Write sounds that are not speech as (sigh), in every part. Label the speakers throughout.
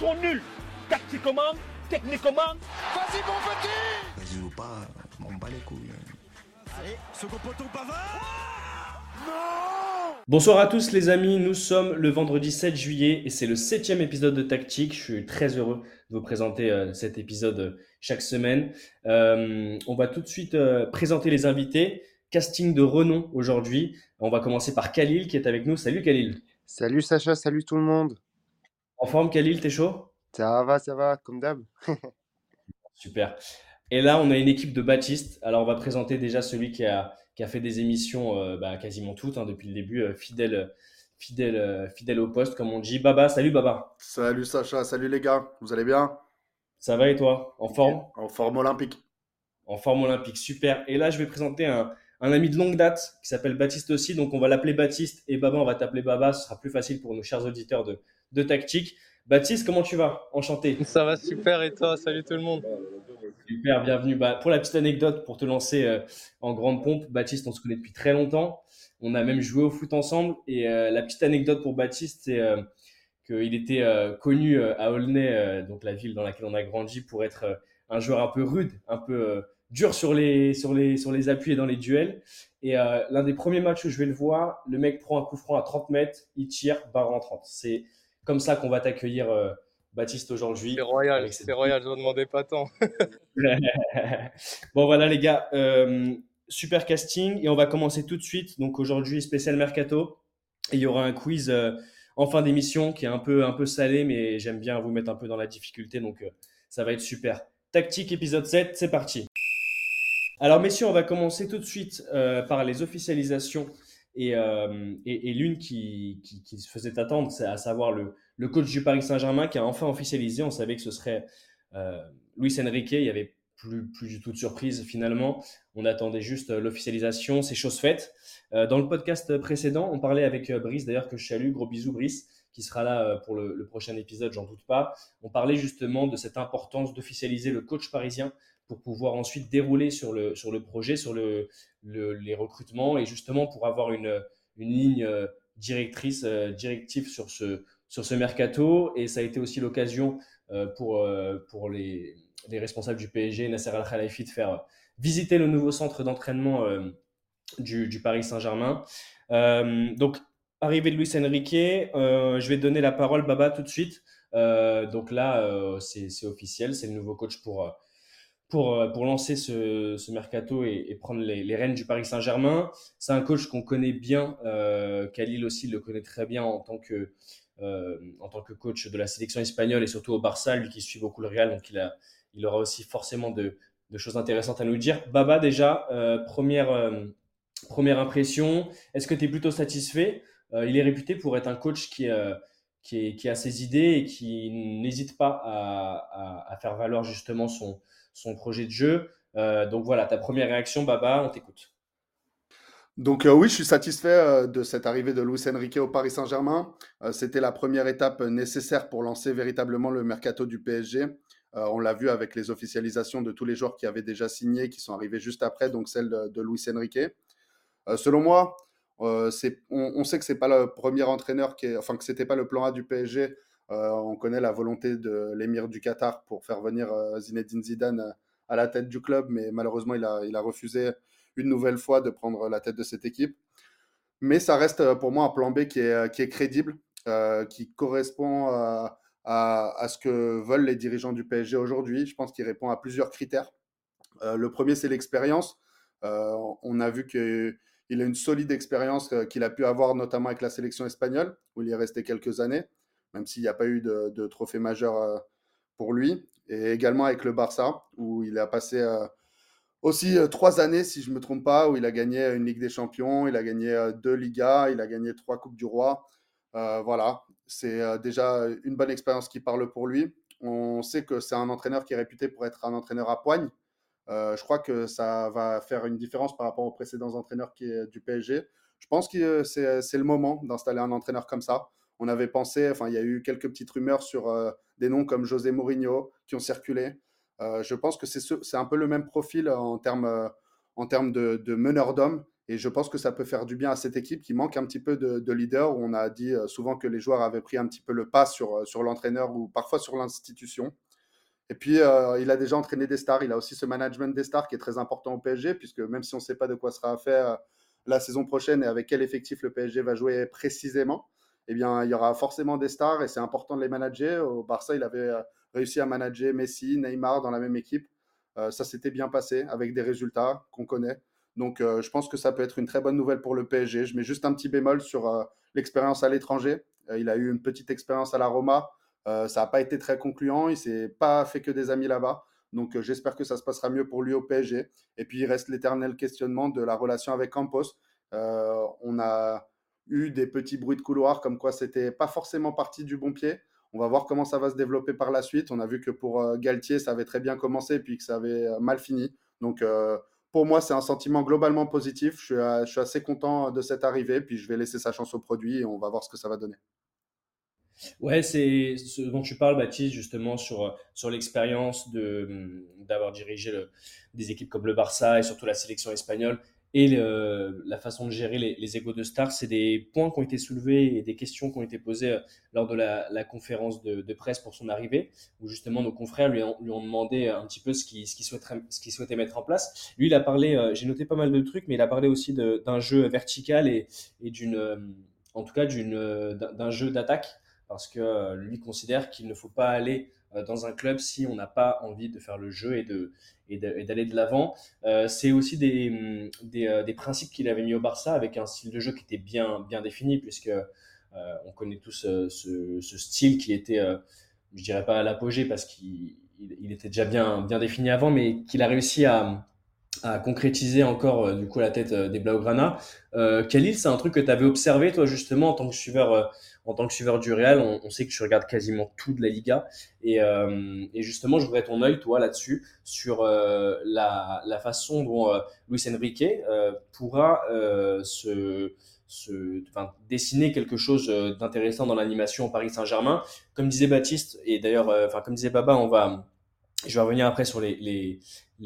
Speaker 1: sont nuls. Tactiquement, techniquement.
Speaker 2: Vas-y, mon petit
Speaker 3: Vas-y ou pas, on bat les couilles.
Speaker 2: Allez, second poteau
Speaker 4: Non Bonsoir à tous les amis, nous sommes le vendredi 7 juillet et c'est le septième épisode de Tactique. Je suis très heureux de vous présenter euh, cet épisode euh, chaque semaine. Euh, on va tout de suite présenter les invités. Casting de renom aujourd'hui. On va commencer par Khalil qui est avec nous. Salut Khalil.
Speaker 5: Salut Sacha, salut tout le monde.
Speaker 4: En forme Khalil, t'es chaud?
Speaker 5: Ça va, ça va, comme d'hab. (laughs)
Speaker 4: Super. Et là, on a une équipe de Baptiste. Alors, on va présenter déjà celui qui a, qui a fait des émissions euh, bah, quasiment toutes hein, depuis le début, euh, fidèle, fidèle, euh, fidèle au poste, comme on dit. Baba, salut Baba.
Speaker 6: Salut Sacha, salut les gars, vous allez bien?
Speaker 4: Ça va et toi? En forme?
Speaker 6: En forme olympique.
Speaker 4: En forme olympique, super. Et là, je vais présenter un, un ami de longue date qui s'appelle Baptiste aussi. Donc, on va l'appeler Baptiste et Baba, on va t'appeler Baba. Ce sera plus facile pour nos chers auditeurs de, de tactique. Baptiste, comment tu vas? Enchanté.
Speaker 7: Ça va super et toi? Salut tout le monde.
Speaker 4: Super, bienvenue. Bah, pour la petite anecdote, pour te lancer euh, en grande pompe, Baptiste, on se connaît depuis très longtemps. On a même joué au foot ensemble. Et euh, la petite anecdote pour Baptiste, c'est euh, qu'il était connu à Aulnay, donc la ville dans laquelle on a grandi, pour être un joueur un peu rude, un peu dur sur les, sur, les, sur les appuis et dans les duels. Et l'un des premiers matchs où je vais le voir, le mec prend un coup franc à 30 mètres, il tire, barre en 30. C'est comme ça qu'on va t'accueillir, euh, Baptiste, aujourd'hui.
Speaker 7: C'est royal, c'est royal, je ne demandais pas tant. (laughs)
Speaker 4: bon, voilà, les gars, euh, super casting. Et on va commencer tout de suite. Donc, aujourd'hui, spécial Mercato. Et il y aura un quiz euh, en fin d'émission qui est un peu, un peu salé, mais j'aime bien vous mettre un peu dans la difficulté. Donc, ça va être super. Tactique épisode 7, c'est parti. Alors, messieurs, on va commencer tout de suite par les officialisations euh, et, l'une qui, se faisait attendre, c'est à savoir le, coach du Paris Saint-Germain qui a enfin officialisé. On savait que ce serait euh, Luis Enrique. Il n'y avait plus, du tout de surprise finalement. On attendait juste euh, l'officialisation. C'est chose faite. Euh, dans le podcast précédent, on parlait avec Brice, d'ailleurs, que je salue. Gros bisous, Brice, qui sera là pour le prochain épisode, j'en doute pas. On parlait justement de cette importance d'officialiser le coach parisien pour pouvoir ensuite dérouler sur le, sur le projet, sur le, les recrutements et justement pour avoir une, une ligne euh, directrice, euh, directive sur ce, sur ce mercato. Et ça a été aussi l'occasion euh, pour, pour les, les, responsables du PSG, Nasser Al-Khalifi, de faire visiter le nouveau centre d'entraînement du, du, Paris Saint-Germain. donc, arrivée de Luis Enrique, je vais donner la parole, Baba, tout de suite. donc là, c'est officiel, c'est le nouveau coach pour pour, euh, pour lancer ce, mercato et, prendre les, rênes du Paris Saint-Germain. C'est un coach qu'on connaît bien. Euh, Khalil aussi le connaît très bien en tant que, euh, coach de la sélection espagnole et surtout au Barça, lui qui suit beaucoup le Real. Donc il, aura aussi forcément de, choses intéressantes à nous dire. Baba, déjà, euh, première, impression, est-ce que tu es plutôt satisfait? Il est réputé pour être un coach qui, a ses idées et qui n'hésite pas à faire valoir justement son son projet de jeu. Euh, donc voilà, ta première réaction, Baba, on t'écoute.
Speaker 6: Donc euh, oui, je suis satisfait euh, de cette arrivée de Luis Enrique au Paris Saint-Germain. C'était la première étape nécessaire pour lancer véritablement le mercato du PSG. on l'a vu avec les officialisations de tous les joueurs qui avaient déjà signé, qui sont arrivés juste après, donc celle de, Luis Enrique. selon moi, on, sait que c'est pas le premier entraîneur qui enfin que c'était pas le plan A du PSG on connaît la volonté de l'émir du Qatar pour faire venir euh, Zinedine Zidane euh, à la tête du club, mais malheureusement, il a, refusé une nouvelle fois de prendre la tête de cette équipe. Mais ça reste pour moi un plan B qui est, crédible, qui correspond à, ce que veulent les dirigeants du PSG aujourd'hui. Je pense qu'il répond à plusieurs critères. le premier, c'est l'expérience. on a vu qu'il a une solide expérience qu'il a pu avoir notamment avec la sélection espagnole, où il est resté quelques années même s'il n'y a pas eu de, trophée majeur euh, pour lui. Et également avec le Barça, où il a passé euh, aussi euh, trois années, si je ne me trompe pas, où il a gagné une Ligue des Champions, il a gagné deux Ligas, il a gagné trois Coupes du Roi. voilà, c'est déjà une bonne expérience qui parle pour lui. On sait que c'est un entraîneur qui est réputé pour être un entraîneur à poigne. je crois que ça va faire une différence par rapport aux précédents entraîneurs qui du PSG. Je pense que c'est le moment d'installer un entraîneur comme ça on avait pensé, enfin, il y a eu quelques petites rumeurs sur euh, des noms comme José Mourinho qui ont circulé. Euh, je pense que c'est un peu le même profil en termes termes de, meneur d'hommes Et je pense que ça peut faire du bien à cette équipe qui manque un petit peu de, de leader. On a dit souvent que les joueurs avaient pris un petit peu le pas sur, sur l'entraîneur ou parfois sur l'institution. Et puis, il a déjà entraîné des stars. Il a aussi ce management des stars qui est très important au PSG, puisque même si on ne sait pas de quoi sera fait la saison prochaine et avec quel effectif le PSG va jouer précisément, eh bien, il y aura forcément des stars et c'est important de les manager. Au Barça, il avait réussi à manager Messi, Neymar dans la même équipe. ça s'était bien passé avec des résultats qu'on connaît. Donc, je pense que ça peut être une très bonne nouvelle pour le PSG. Je mets juste un petit bémol sur l'expérience à l'étranger. il a eu une petite expérience à la Roma. ça n'a pas été très concluant. Il s'est pas fait que des amis là-bas. Donc, j'espère que ça se passera mieux pour lui au PSG. Et puis, il reste l'éternel questionnement de la relation avec Campos. on a eu des petits bruits de couloir comme quoi c'était pas forcément parti du bon pied. On va voir comment ça va se développer par la suite. On a vu que pour Galtier, ça avait très bien commencé puis que ça avait mal fini. Donc, pour moi, c'est un sentiment globalement positif. Je suis, assez content de cette arrivée. Puis je vais laisser sa chance au produit et on va voir ce que ça va donner.
Speaker 4: Ouais, c'est ce dont tu parles, Baptiste, justement, sur, sur l'expérience de, d'avoir dirigé des équipes comme le Barça et surtout la sélection espagnole et la façon de gérer les, les égos de stars. C'est des points qui ont été soulevés et des questions qui ont été posées euh, lors de la, conférence de, presse pour son arrivée, où justement nos confrères lui ont, demandé un petit peu ce qu'il ce souhaiterait, ce qu'il souhaitait mettre en place. Lui, il a parlé, euh, j'ai noté pas mal de trucs, mais il a parlé aussi d'un jeu vertical et, et d'une, euh, en tout cas, d'un jeu d'attaque, parce que lui considère qu'il ne faut pas aller dans un club si on n'a pas envie de faire le jeu et d'aller de l'avant. Euh, c'est aussi des, mm, euh, des, principes qu'il avait mis au Barça avec un style de jeu qui était bien, bien défini, puisque euh, on connaît tous ce, style qui était, je dirais pas à l'apogée parce qu'il il était déjà bien, bien défini avant, mais qu'il a réussi à, à concrétiser encore du coup la tête des Blaugrana. Euh, Khalil, c'est un truc que tu avais observé toi justement en tant que suiveur en tant que suiveur du Real, on, sait que tu regardes quasiment tout de la Liga. Et, euh, justement, je voudrais ton œil, toi, là-dessus, sur euh, la, façon dont euh, Luis Enrique pourra se, dessiner quelque chose d'intéressant dans l'animation au Paris Saint-Germain. Comme disait Baptiste, et d'ailleurs, enfin, comme disait Baba, on va, je vais revenir après sur les, les,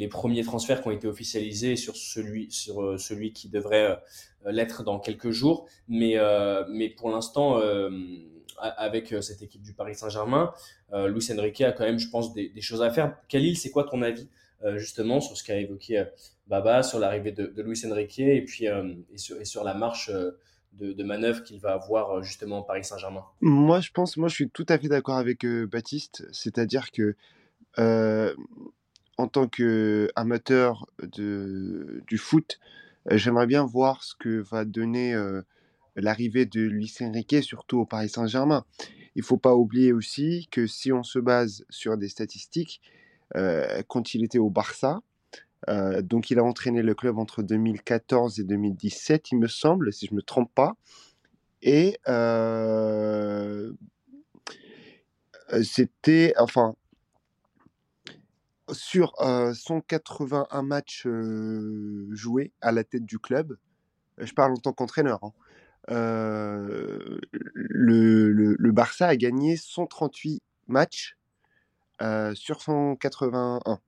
Speaker 4: premiers transferts qui ont été officialisés, sur celui, sur celui qui devrait euh, l'être dans quelques jours. Mais, euh, mais pour l'instant, euh, avec cette équipe du Paris Saint-Germain, Luis Enrique a quand même, je pense, des, choses à faire. Khalil, c'est quoi ton avis justement sur ce qu'a évoqué Baba, sur l'arrivée de, de, Luis Enrique et puis et sur, la marche de, manœuvre qu'il va avoir justement au Paris Saint-Germain?
Speaker 5: Moi, je pense, moi, je suis tout à fait d'accord avec Baptiste, c'est-à-dire que en tant qu'amateur du foot, euh, j'aimerais bien voir ce que va donner l'arrivée de Luis Enrique, surtout au Paris Saint-Germain. Il ne faut pas oublier aussi que si on se base sur des statistiques, quand il était au Barça, donc il a entraîné le club entre 2014 et 2017, il me semble, si je ne me trompe pas. Et c'était, enfin, sur 181 matchs joués à la tête du club, je parle en tant qu'entraîneur, hein, le, Barça a gagné 138 matchs sur 181.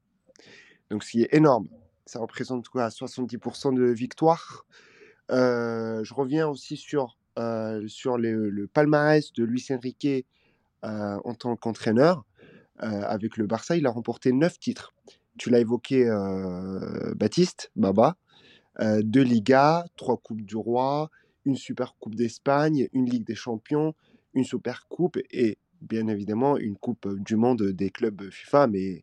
Speaker 5: Donc ce qui est énorme. Ça représente quoi? 70% de victoire. je reviens aussi sur, sur le palmarès de Luis Enrique en tant qu'entraîneur. Euh, avec le Barça, il a remporté 9 titres. Tu l'as évoqué, euh, Baptiste, Baba. Euh, deux Ligas, trois Coupes du Roi, une Super Coupe d'Espagne, une Ligue des Champions, une Super Coupe et bien évidemment une Coupe du Monde des clubs FIFA. Mais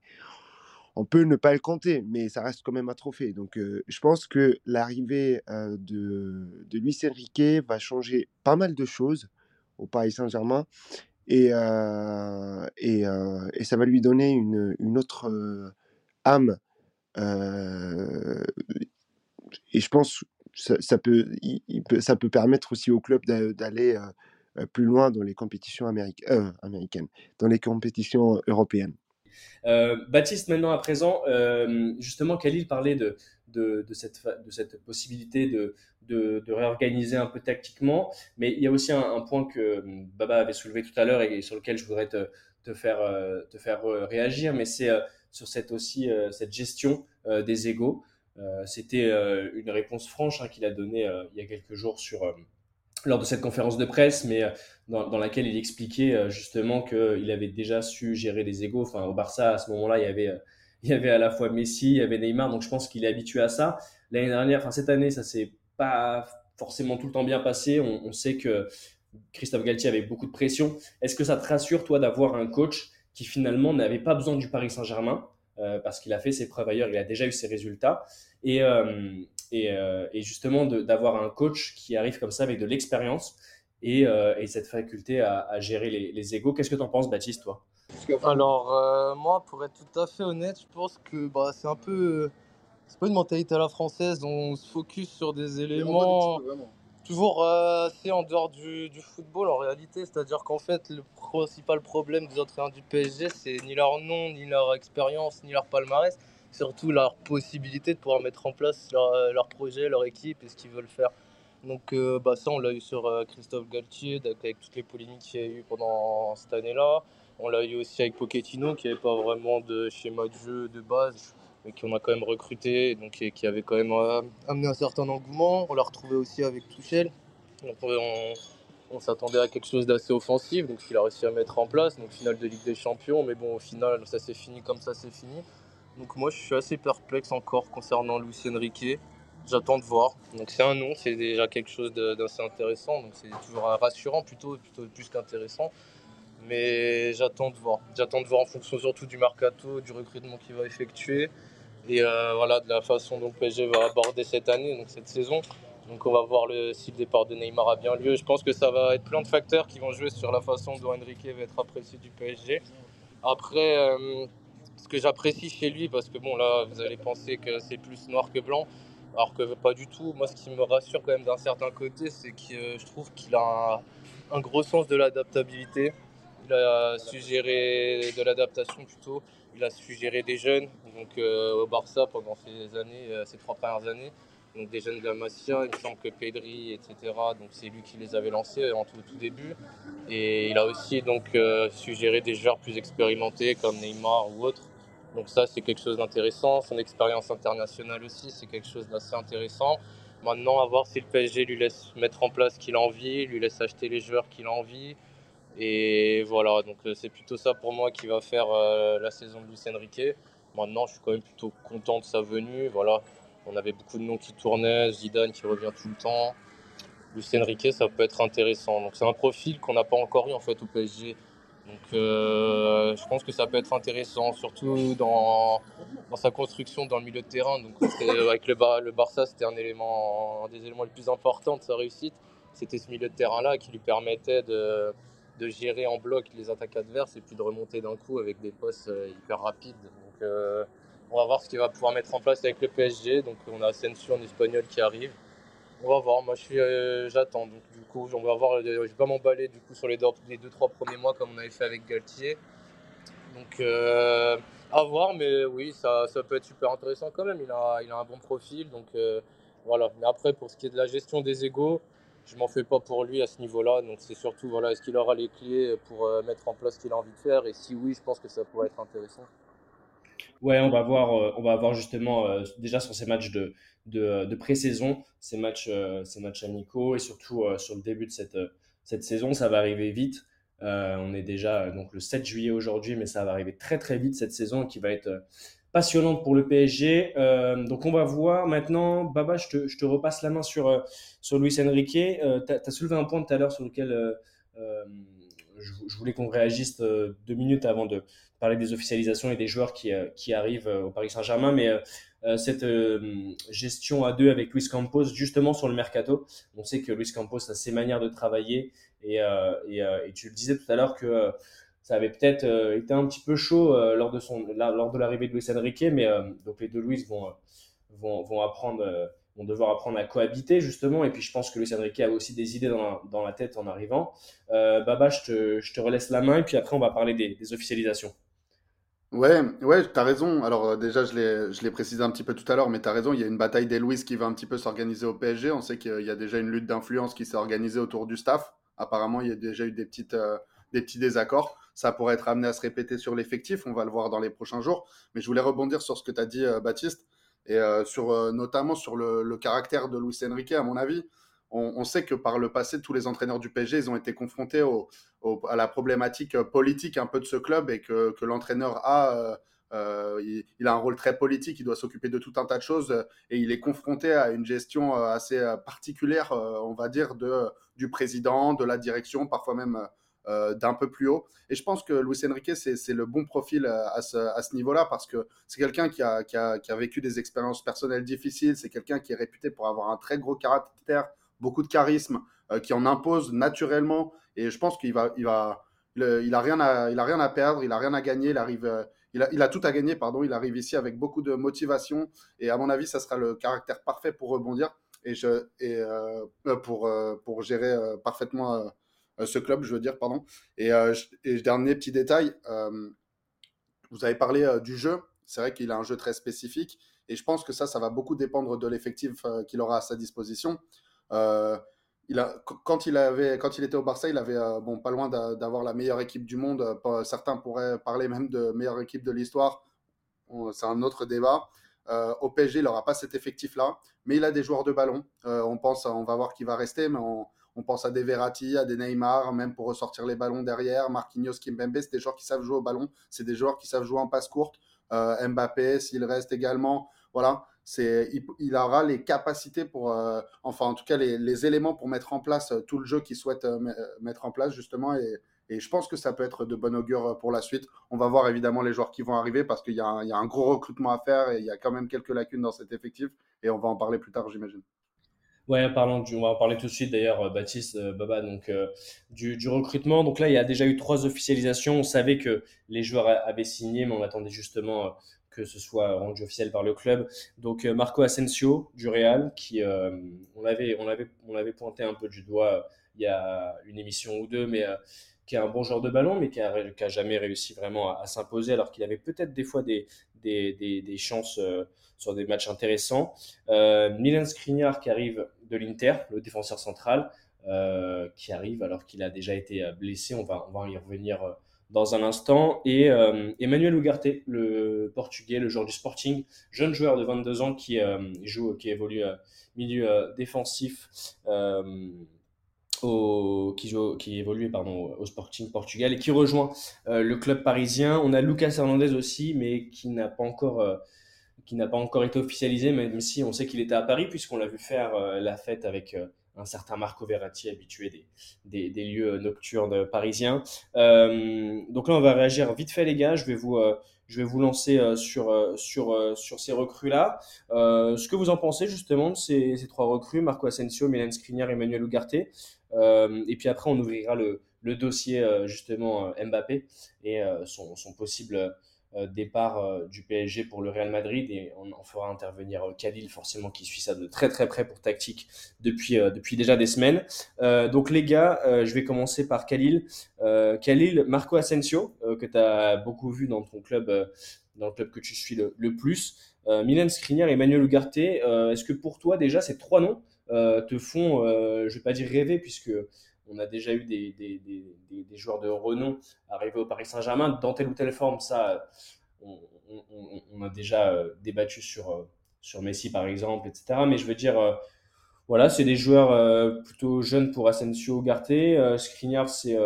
Speaker 5: on peut ne pas le compter, mais ça reste quand même un trophée. Donc je pense que l'arrivée de, de Luis Enrique va changer pas mal de choses au Paris Saint-Germain et, et, et, ça va lui donner une, une autre âme. et je pense ça, ça peut, ça peut permettre aussi au club d'aller plus loin dans les compétitions américaines, dans les compétitions européennes.
Speaker 4: Baptiste, maintenant à présent, justement, Khalil parlait de, de, cette, de cette possibilité de, de, réorganiser un peu tactiquement. Mais il y a aussi un, point que hum, Baba avait soulevé tout à l'heure et sur lequel je voudrais te, te faire, euh, te faire euh, réagir, mais c'est euh, sur cette aussi cette gestion des égaux. C'était une réponse franche hein, qu'il a donnée il y a quelques jours sur, lors de cette conférence de presse, mais dans, dans laquelle il expliquait justement qu'il avait déjà su gérer les égaux. Enfin, au Barça, à ce moment-là, il y avait il y avait à la fois Messi, il y avait Neymar, donc je pense qu'il est habitué à ça. L'année dernière, enfin cette année, ça s'est pas forcément tout le temps bien passé. On, sait que Christophe Galtier avait beaucoup de pression. Est-ce que ça te rassure, toi, d'avoir un coach qui finalement n'avait pas besoin du Paris Saint-Germain euh, parce qu'il a fait ses preuves ailleurs, il a déjà eu ses résultats? Et, euh, euh, et, justement, d'avoir un coach qui arrive comme ça avec de l'expérience et, cette faculté à, gérer les, les. Qu'est-ce que tu en penses, Baptiste, toi?
Speaker 7: Alors, moi, pour être tout à fait honnête, je pense que bah, c'est un peu c'est pas une mentalité à la française. On se focus sur des éléments toujours euh, assez en dehors du, football en réalité. C'est-à-dire qu'en fait, le principal problème des entraîneurs du PSG, c'est ni leur nom, ni leur expérience, ni leur palmarès, surtout leur possibilité de pouvoir mettre en place leur, euh, leur projet, leur équipe et ce qu'ils veulent faire. Donc euh, bah ça, on l'a eu sur Christophe Galtier, avec toutes les polémiques qu'il y a eu pendant cette année-là. On l'a eu aussi avec Pochettino, qui n'avait pas vraiment de schéma de jeu de base mais qu'on a quand même recruté, donc qui, avait quand même euh, amené un certain engouement. On l'a retrouvé aussi avec Tuchel. On, s'attendait à quelque chose d'assez offensif, donc qu'il a réussi à mettre en place. Donc finale de Ligue des Champions, mais bon au final ça s'est fini comme ça s'est fini. Donc moi je suis assez perplexe encore concernant Luis Enrique. J'attends de voir. Donc c'est un nom, c'est déjà quelque chose d'assez intéressant. Donc c'est toujours rassurant plutôt, plutôt plus qu'intéressant. Mais j'attends de voir. J'attends de voir en fonction surtout du mercato, du recrutement qu'il va effectuer et euh, voilà, de la façon dont PSG va aborder cette année, donc cette saison. Donc on va voir le, si le départ de Neymar a bien lieu. Je pense que ça va être plein de facteurs qui vont jouer sur la façon dont Enrique va être apprécié du PSG. Après, euh, ce que j'apprécie chez lui, parce que bon là, vous allez penser que c'est plus noir que blanc, alors que pas du tout. Moi, ce qui me rassure quand même d'un certain côté, c'est que je trouve qu'il a un, gros sens de l'adaptabilité. Il a suggéré de l'adaptation plutôt il a suggéré des jeunes donc, euh, au Barça pendant ces années, euh, ces trois premières années. Donc des jeunes de la Masia, il me semble que Pedri, etc. Donc c'est lui qui les avait lancés en tout, début. Et il a aussi donc euh, suggéré des joueurs plus expérimentés comme Neymar ou autres. Donc ça c'est quelque chose d'intéressant. Son expérience internationale aussi c'est quelque chose d'assez intéressant. Maintenant à voir si le PSG lui laisse mettre en place ce qu'il a envie, lui laisse acheter les joueurs qu'il a envie, et voilà, donc euh, c'est plutôt ça pour moi qui va faire euh, la saison de Luis Enrique. Maintenant, je suis quand même plutôt content de sa venue. Voilà, on avait beaucoup de noms qui tournaient, Zidane qui revient tout le temps. Luis Enrique, ça peut être intéressant. Donc c'est un profil qu'on n'a pas encore eu en fait au PSG. Donc euh, je pense que ça peut être intéressant, surtout dans, dans sa construction dans le milieu de terrain. Donc avec le, Barça, c'était un élément, des éléments les plus importants de sa réussite. C'était ce milieu de terrain-là qui lui permettait de, de gérer en bloc les attaques adverses et puis de remonter d'un coup avec des postes euh, hyper rapides. Donc euh, on va voir ce qu'il va pouvoir mettre en place avec le PSG. Donc on a Asensio en espagnol qui arrive. On va voir, moi je suis, euh, j'attends. Donc du coup, on va voir. Je vais pas m'emballer du coup sur les deux, les deux trois premiers mois comme on avait fait avec Galtier. Donc à voir, mais oui, ça, peut être super intéressant quand même. Il a, un bon profil, donc voilà. Mais après, pour ce qui est de la gestion des égaux, je m'en fais pas pour lui à ce niveau-là. Donc c'est surtout voilà, est-ce qu'il aura les clés pour euh, mettre en place ce qu'il a envie de faire? Et si oui, je pense que ça pourrait être intéressant.
Speaker 4: Ouais, on va voir, euh, on va voir justement euh, déjà sur ces matchs de, de, de pré-saison, ces matchs, ces matchs amicaux et surtout sur le début de cette, cette saison, ça va arriver vite. on est déjà donc le 7 juillet aujourd'hui, mais ça va arriver très très vite cette saison qui va être passionnante pour le PSG. Euh, donc on va voir maintenant, Baba, je te, je te repasse la main sur, euh, sur Luis Enrique. Euh, tu as, soulevé un point tout à l'heure sur lequel je, voulais qu'on réagisse deux minutes avant de parler des officialisations et des joueurs qui, qui arrivent au Paris Saint-Germain. Mais cette gestion à deux avec Luis Campos, justement sur le mercato, on sait que Luis Campos a ses manières de travailler et, et, tu le disais tout à l'heure que ça avait peut-être euh, été un petit peu chaud euh, lors de son lors de l'arrivée de Luis Enrique, mais euh, donc les deux Luis vont vont, vont apprendre vont devoir apprendre à cohabiter justement. Et puis je pense que Luis Enrique a aussi des idées dans la, dans la tête en arrivant. Baba, je te, je te relaisse la main et puis après on va parler des officialisations.
Speaker 6: Ouais, ouais, tu as raison. Alors déjà, je l'ai précisé un petit peu tout à l'heure, mais tu as raison, il y a une bataille des Louis qui va un petit peu s'organiser au PSG. On sait qu'il y a déjà une lutte d'influence qui s'est organisée autour du staff. Apparemment, il y a déjà eu des, petites, des petits désaccords. Ça pourrait être amené à se répéter sur l'effectif, on va le voir dans les prochains jours. Mais je voulais rebondir sur ce que tu as dit, euh, Baptiste. et sur, notamment sur le, le, caractère de Luis Enrique, à mon avis. On, sait que par le passé, tous les entraîneurs du PSG, ils ont été confrontés à la problématique politique un peu de ce club et que, l'entraîneur a euh, il, a un rôle très politique, il doit s'occuper de tout un tas de choses euh, et il est confronté à une gestion euh, assez particulière, on va dire, de, du président, de la direction, parfois même d'un peu plus haut. Et je pense que Luis Enrique, c'est le bon profil à ce, niveau-là parce que c'est quelqu'un qui a, vécu des expériences personnelles difficiles, c'est quelqu'un qui est réputé pour avoir un très gros caractère, beaucoup de charisme, qui en impose naturellement. Et je pense qu'il va, il va, il a rien à, il a rien à perdre, il a rien à gagner, il arrive il a, tout à gagner, pardon. Il arrive ici avec beaucoup de motivation et à mon avis, ça sera le caractère parfait pour rebondir et, je, et euh, euh, pour, euh, pour gérer parfaitement ce club, je veux dire, pardon. Et, et dernier petit détail, vous avez parlé du jeu. C'est vrai qu'il a un jeu très spécifique et je pense que ça, ça va beaucoup dépendre de l'effectif qu'il aura à sa disposition il a, quand, il avait, quand il était au Barça, il avait euh, bon, pas loin d'avoir la meilleure équipe du monde. Euh, certains pourraient parler même de meilleure équipe de l'histoire. C'est un autre débat. Euh, au PSG, il n'aura pas cet effectif-là, mais il a des joueurs de ballon. on pense, on va voir qui va rester, mais on, on, pense à des Verratti, à des Neymar, même pour ressortir les ballons derrière. Marquinhos, Kimpembe, c'est des joueurs qui savent jouer au ballon. C'est des joueurs qui savent jouer en passe courte. Mbappé, s'il reste également. Voilà c'est il, aura les capacités pour, euh, enfin en tout cas les, éléments pour mettre en place euh, tout le jeu qu'il souhaite euh, mettre en place justement et, je pense que ça peut être de bon augure pour la suite. On va voir évidemment les joueurs qui vont arriver parce qu'il y, a un gros recrutement à faire et il y a quand même quelques lacunes dans cet effectif et on va en parler plus tard j'imagine.
Speaker 4: Ouais, parlons du, on va en parler tout de suite d'ailleurs, Baptiste, Baba, donc du, recrutement. Donc là, il y a déjà eu trois officialisations. On savait que les joueurs avaient signé, mais on attendait justement que ce soit rendu officiel par le club. Donc euh, Marco Asensio du Real, qui euh, on avait on avait on avait pointé un peu du doigt euh, il y a une émission ou deux, mais qui est un bon joueur de ballon, mais qui a, qui a jamais réussi vraiment à, s'imposer, alors qu'il avait peut-être des fois des, des, des, des chances sur des matchs intéressants. Milan Skriniar qui arrive de l'Inter, le défenseur central, qui arrive alors qu'il a déjà été blessé. On va, on va y revenir dans un instant. Et euh, Emmanuel Ugarte, le portugais, le joueur du Sporting, jeune joueur de 22 ans qui euh, joue, qui évolue euh, milieu défensif. Au, qui, joue, qui évolue pardon, au Sporting Portugal et qui rejoint le club parisien. On a Lucas Hernandez aussi, mais qui n'a pas encore qui n'a pas encore été officialisé, même si on sait qu'il était à Paris puisqu'on l'a vu faire la fête avec un certain Marco Verratti habitué des, des, des lieux nocturnes parisiens. Euh, donc là, on va réagir vite fait, les gars. Je vais vous, euh, je vais vous lancer euh, sur, sur, sur ces recrues-là. ce que vous en pensez justement de ces, ces trois recrues, Marco Asensio, Milan Skriniar, Emmanuel Ugarte. et puis après, on ouvrira le, le dossier justement Mbappé et son, son possible départ euh, du PSG pour le Real Madrid et on, fera intervenir euh, Khalil forcément qui suit ça de très très près pour tactique depuis, depuis déjà des semaines. donc les gars, je vais commencer par Khalil. Khalil, Marco Asensio, que tu as beaucoup vu dans ton club, dans le club que tu suis le, plus. Milan Skriniar Emmanuel Ugarte, est-ce que pour toi déjà ces trois noms te font, je vais pas dire rêver puisque on a déjà eu des, des, des, des, joueurs de renom arriver au Paris Saint-Germain dans telle ou telle forme. Ça, on, on, a déjà euh, débattu sur, euh, sur Messi par exemple, etc. Mais je veux dire, euh, voilà, c'est des joueurs plutôt jeunes pour Asensio, Garté. Skriniar, c'est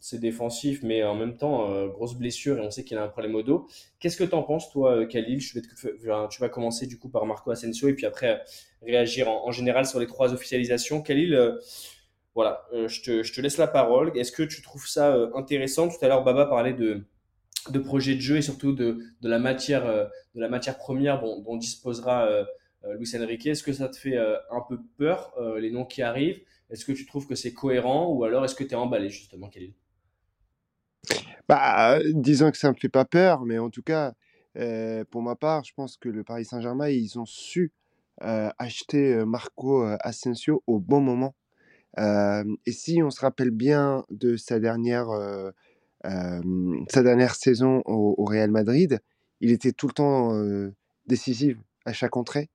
Speaker 4: c'est défensif, mais en même temps, grosse blessure et on sait qu'il a un problème au dos. Qu'est-ce que tu en penses, toi, Khalil? Tu vas commencer du coup par Marco Asensio et puis après réagir en, en général sur les trois officialisations. Khalil, voilà, euh, je, te, laisse la parole. Est-ce que tu trouves ça euh, intéressant? Tout à l'heure, Baba parlait de, projets de jeu et surtout de, la, matière, euh, de la matière première dont, disposera Luis Enrique. Est-ce que ça te fait un peu peur, les noms qui arrivent? Est-ce que tu trouves que c'est cohérent ou alors est-ce que tu es emballé justement, Khalil?
Speaker 5: Bah, disons que ça me fait pas peur, mais en tout cas, pour ma part, je pense que le Paris Saint-Germain, ils ont su acheter Marco Asensio au bon moment et si on se rappelle bien de sa dernière, euh, sa dernière saison au, Real Madrid, il était tout le temps euh, décisif à chaque entrée,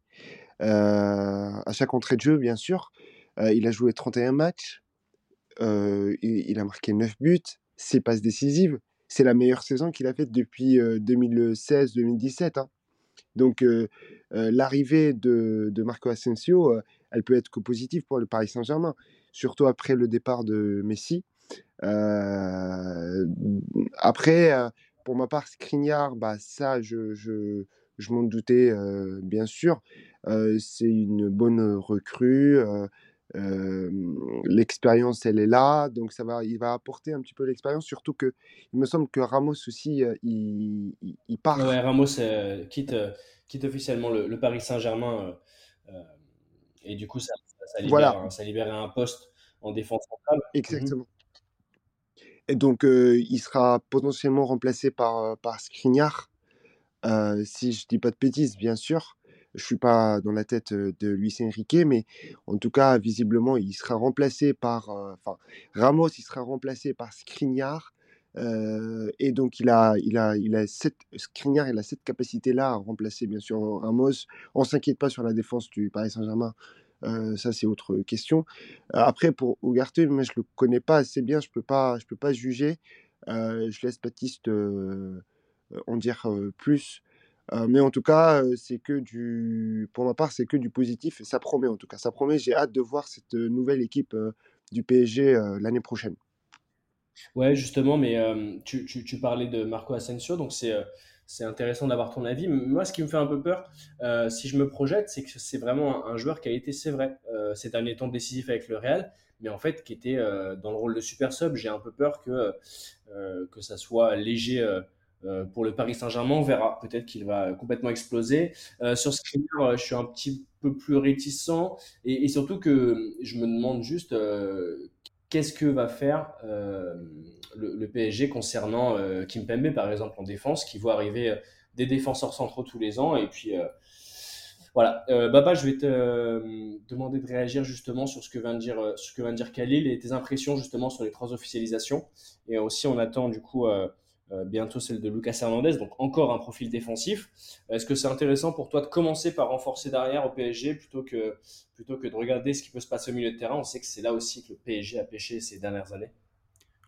Speaker 5: à chaque entrée de jeu, bien sûr. il a joué 31 matchs, il, a marqué 9 buts, 6 passes décisives. C'est la meilleure saison qu'il a faite depuis 2016-2017. Hein. Donc, l'arrivée de, de, Marco Asensio, elle peut être que positive pour le Paris Saint-Germain, surtout après le départ de Messi. après, pour ma part, Skriniar, bah, ça, je, m'en doutais, bien sûr. c'est une bonne recrue. l'expérience, elle est là, donc ça va, il va apporter un petit peu l'expérience, surtout que il me semble que Ramos aussi, il, part.
Speaker 4: Ouais, Ramos quitte, quitte officiellement le, Paris Saint-Germain, et du coup, ça, ça, libère, voilà. ça libère un poste en défense centrale.
Speaker 5: Mmh Exactement. Et donc, il sera potentiellement remplacé par, par Skriniar, si je dis pas de bêtises, bien sûr. Je suis pas dans la tête de Luis Enrique, mais en tout cas, visiblement, il sera remplacé par. Enfin, Ramos, il sera remplacé par Skriniar. et donc, il a, il a, il a cette, Skriniar, il a cette capacité-là à remplacer, bien sûr, Ramos. On s'inquiète pas sur la défense du Paris Saint-Germain. Ça, c'est autre question. après, pour Ugarte, moi, je le connais pas assez bien. Je peux peux pas juger. je laisse Baptiste en dire plus. mais en tout cas, c'est que du, pour ma part, c'est que du positif et ça promet en tout cas. Ça promet. J'ai hâte de voir cette nouvelle équipe du PSG l'année prochaine.
Speaker 4: Ouais, justement, mais tu, tu, tu, parlais de Marco Asensio, donc c'est c'est intéressant d'avoir ton avis. Moi, ce qui me fait un peu peur, si je me projette, c'est que c'est vraiment un, joueur qui a été, c'est vrai, ces derniers temps décisif avec le Real, mais en fait qui était dans le rôle de super sub. J'ai un peu peur que que ça soit léger euh, pour le Paris Saint-Germain, on verra. Peut-être qu'il va complètement exploser. Euh, sur Skriniar, euh, je suis un petit peu plus réticent et, surtout que je me demande juste qu'est-ce que va faire le, PSG concernant Kim Pembe, par exemple, en défense, qui voit arriver des défenseurs centraux tous les ans. Et puis, voilà. Baba, je vais te demander de réagir justement sur ce que vient de dire, ce que vient de dire Khalil et tes impressions justement sur les trois officialisations. Et aussi, on attend du coup euh, bientôt celle de Lucas Hernandez, donc encore un profil défensif. Est-ce que c'est intéressant pour toi de commencer par renforcer derrière au PSG plutôt que, plutôt de regarder ce qui peut se passer au milieu de terrain? On sait que c'est là aussi que le PSG a pêché ces dernières années.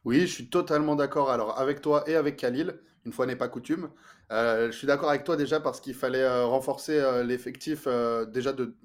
Speaker 6: Oui, je suis totalement d'accord. Alors, avec toi et avec Khalil, une fois n'est pas coutume, euh, je suis d'accord avec toi déjà parce qu'il fallait euh, renforcer l'effectif déjà de,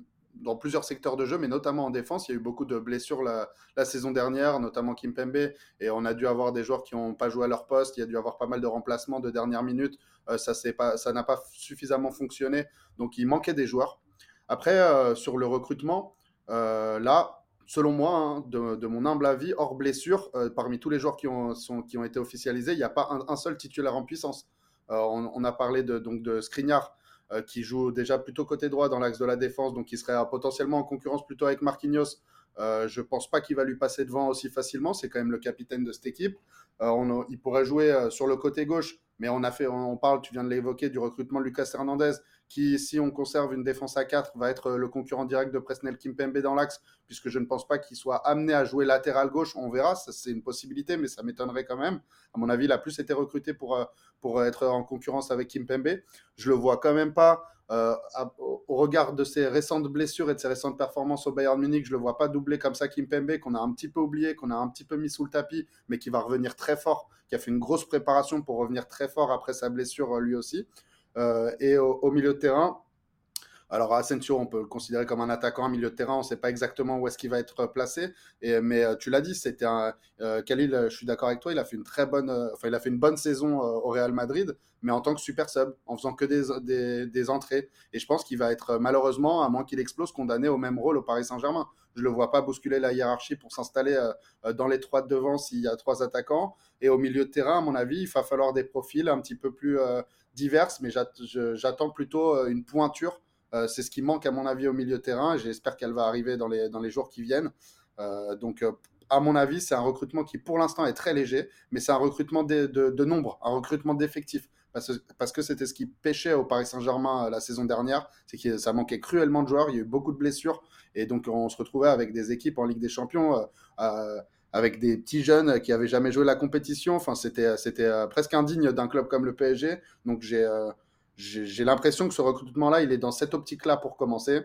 Speaker 6: dans plusieurs secteurs de jeu, mais notamment en défense. Il y a eu beaucoup de blessures la, saison dernière, notamment Kim Pembe, et on a dû avoir des joueurs qui n'ont pas joué à leur poste. Il y a dû avoir pas mal de remplacements de dernière minute. Euh, ça n'a pas suffisamment fonctionné, donc il manquait des joueurs. Après, euh, sur le recrutement, euh, là, selon moi, hein, de, mon humble avis, hors blessure, parmi tous les joueurs qui ont, sont, qui ont été officialisés, il n'y a pas un, seul titulaire en puissance. On, on, a parlé de, donc de Skriniar, euh, qui joue déjà plutôt côté droit dans l'axe de la défense, donc il serait potentiellement en concurrence plutôt avec Marquinhos. Euh, je ne pense pas qu'il va lui passer devant aussi facilement. C'est quand même le capitaine de cette équipe. Euh, il pourrait jouer sur le côté gauche, mais on a fait, on parle, tu viens de l'évoquer, du recrutement de Lucas Hernandez, qui, si on conserve une défense à 4, va être le concurrent direct de Presnel Kimpembe dans l'axe, puisque je ne pense pas qu'il soit amené à jouer latéral gauche. On verra, c'est une possibilité, mais ça m'étonnerait quand même. À mon avis, il a plus été recruté pour, euh, pour être en concurrence avec Kimpembe. Je le vois quand même pas. Euh, au regard de ses récentes blessures et de ses récentes performances au Bayern Munich, je le vois pas doubler comme ça Kimpembe, qu'on a un petit peu oublié, qu'on a un petit peu mis sous le tapis, mais qui va revenir très fort, qui a fait une grosse préparation pour revenir très fort après sa blessure lui aussi. Euh, et au, milieu de terrain, alors Asensio, on peut le considérer comme un attaquant, un milieu de terrain. On ne sait pas exactement où est-ce qu'il va être placé. Mais euh, tu l'as dit, c'était un euh, Khalil. Je suis d'accord avec toi. Il a fait une très bonne, enfin il a fait une bonne saison au Real Madrid, mais en tant que super sub, en faisant que des, des, entrées. Et je pense qu'il va être malheureusement, à moins qu'il explose, condamné au même rôle au Paris Saint-Germain. Je le vois pas bousculer la hiérarchie pour s'installer dans les trois de devant s'il y a trois attaquants. Et au milieu de terrain, à mon avis, il va falloir des profils un petit peu plus diverses, mais j'attends plutôt euh, une pointure. Euh, c'est ce qui manque à mon avis au milieu terrain. J'espère qu'elle va arriver dans les, jours qui viennent. Euh, donc, à mon avis, c'est un recrutement qui pour l'instant est très léger, mais c'est un recrutement de, nombre, un recrutement d'effectifs. Parce, que c'était ce qui pêchait au Paris Saint-Germain la saison dernière, c'est que ça manquait cruellement de joueurs, il y a eu beaucoup de blessures, et donc on se retrouvait avec des équipes en Ligue des Champions avec des petits jeunes qui avaient jamais joué la compétition. Enfin, c'était c'était euh, presque indigne d'un club comme le PSG. Donc euh, j'ai j'ai l'impression que ce recrutement-là, il est dans cette optique-là pour commencer.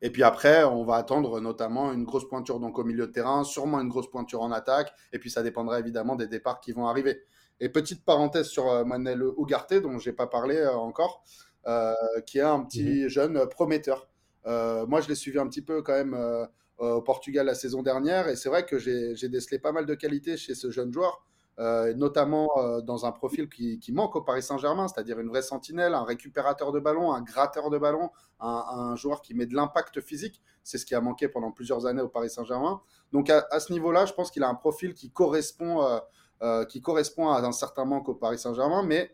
Speaker 6: Et puis après, on va attendre notamment une grosse pointure donc au milieu de terrain, sûrement une grosse pointure en attaque. Et puis ça dépendra évidemment des départs qui vont arriver. Et petite parenthèse sur euh, Manuel Ugarte, dont j'ai pas parlé encore. euh, qui est un petit jeune prometteur. Euh, moi, je l'ai suivi un petit peu quand même euh, au Portugal la saison dernière, et c'est vrai que j'ai décelé pas mal de qualités chez ce jeune joueur. euh, notamment euh, dans un profil qui, qui manque au Paris Saint-Germain, c'est-à-dire une vraie sentinelle, un récupérateur de ballon, un gratteur de ballon, un, joueur qui met de l'impact physique. C'est ce qui a manqué pendant plusieurs années au Paris Saint-Germain. Donc à, ce niveau-là, je pense qu'il a un profil qui correspond, euh, euh, qui correspond à un certain manque au Paris Saint-Germain, mais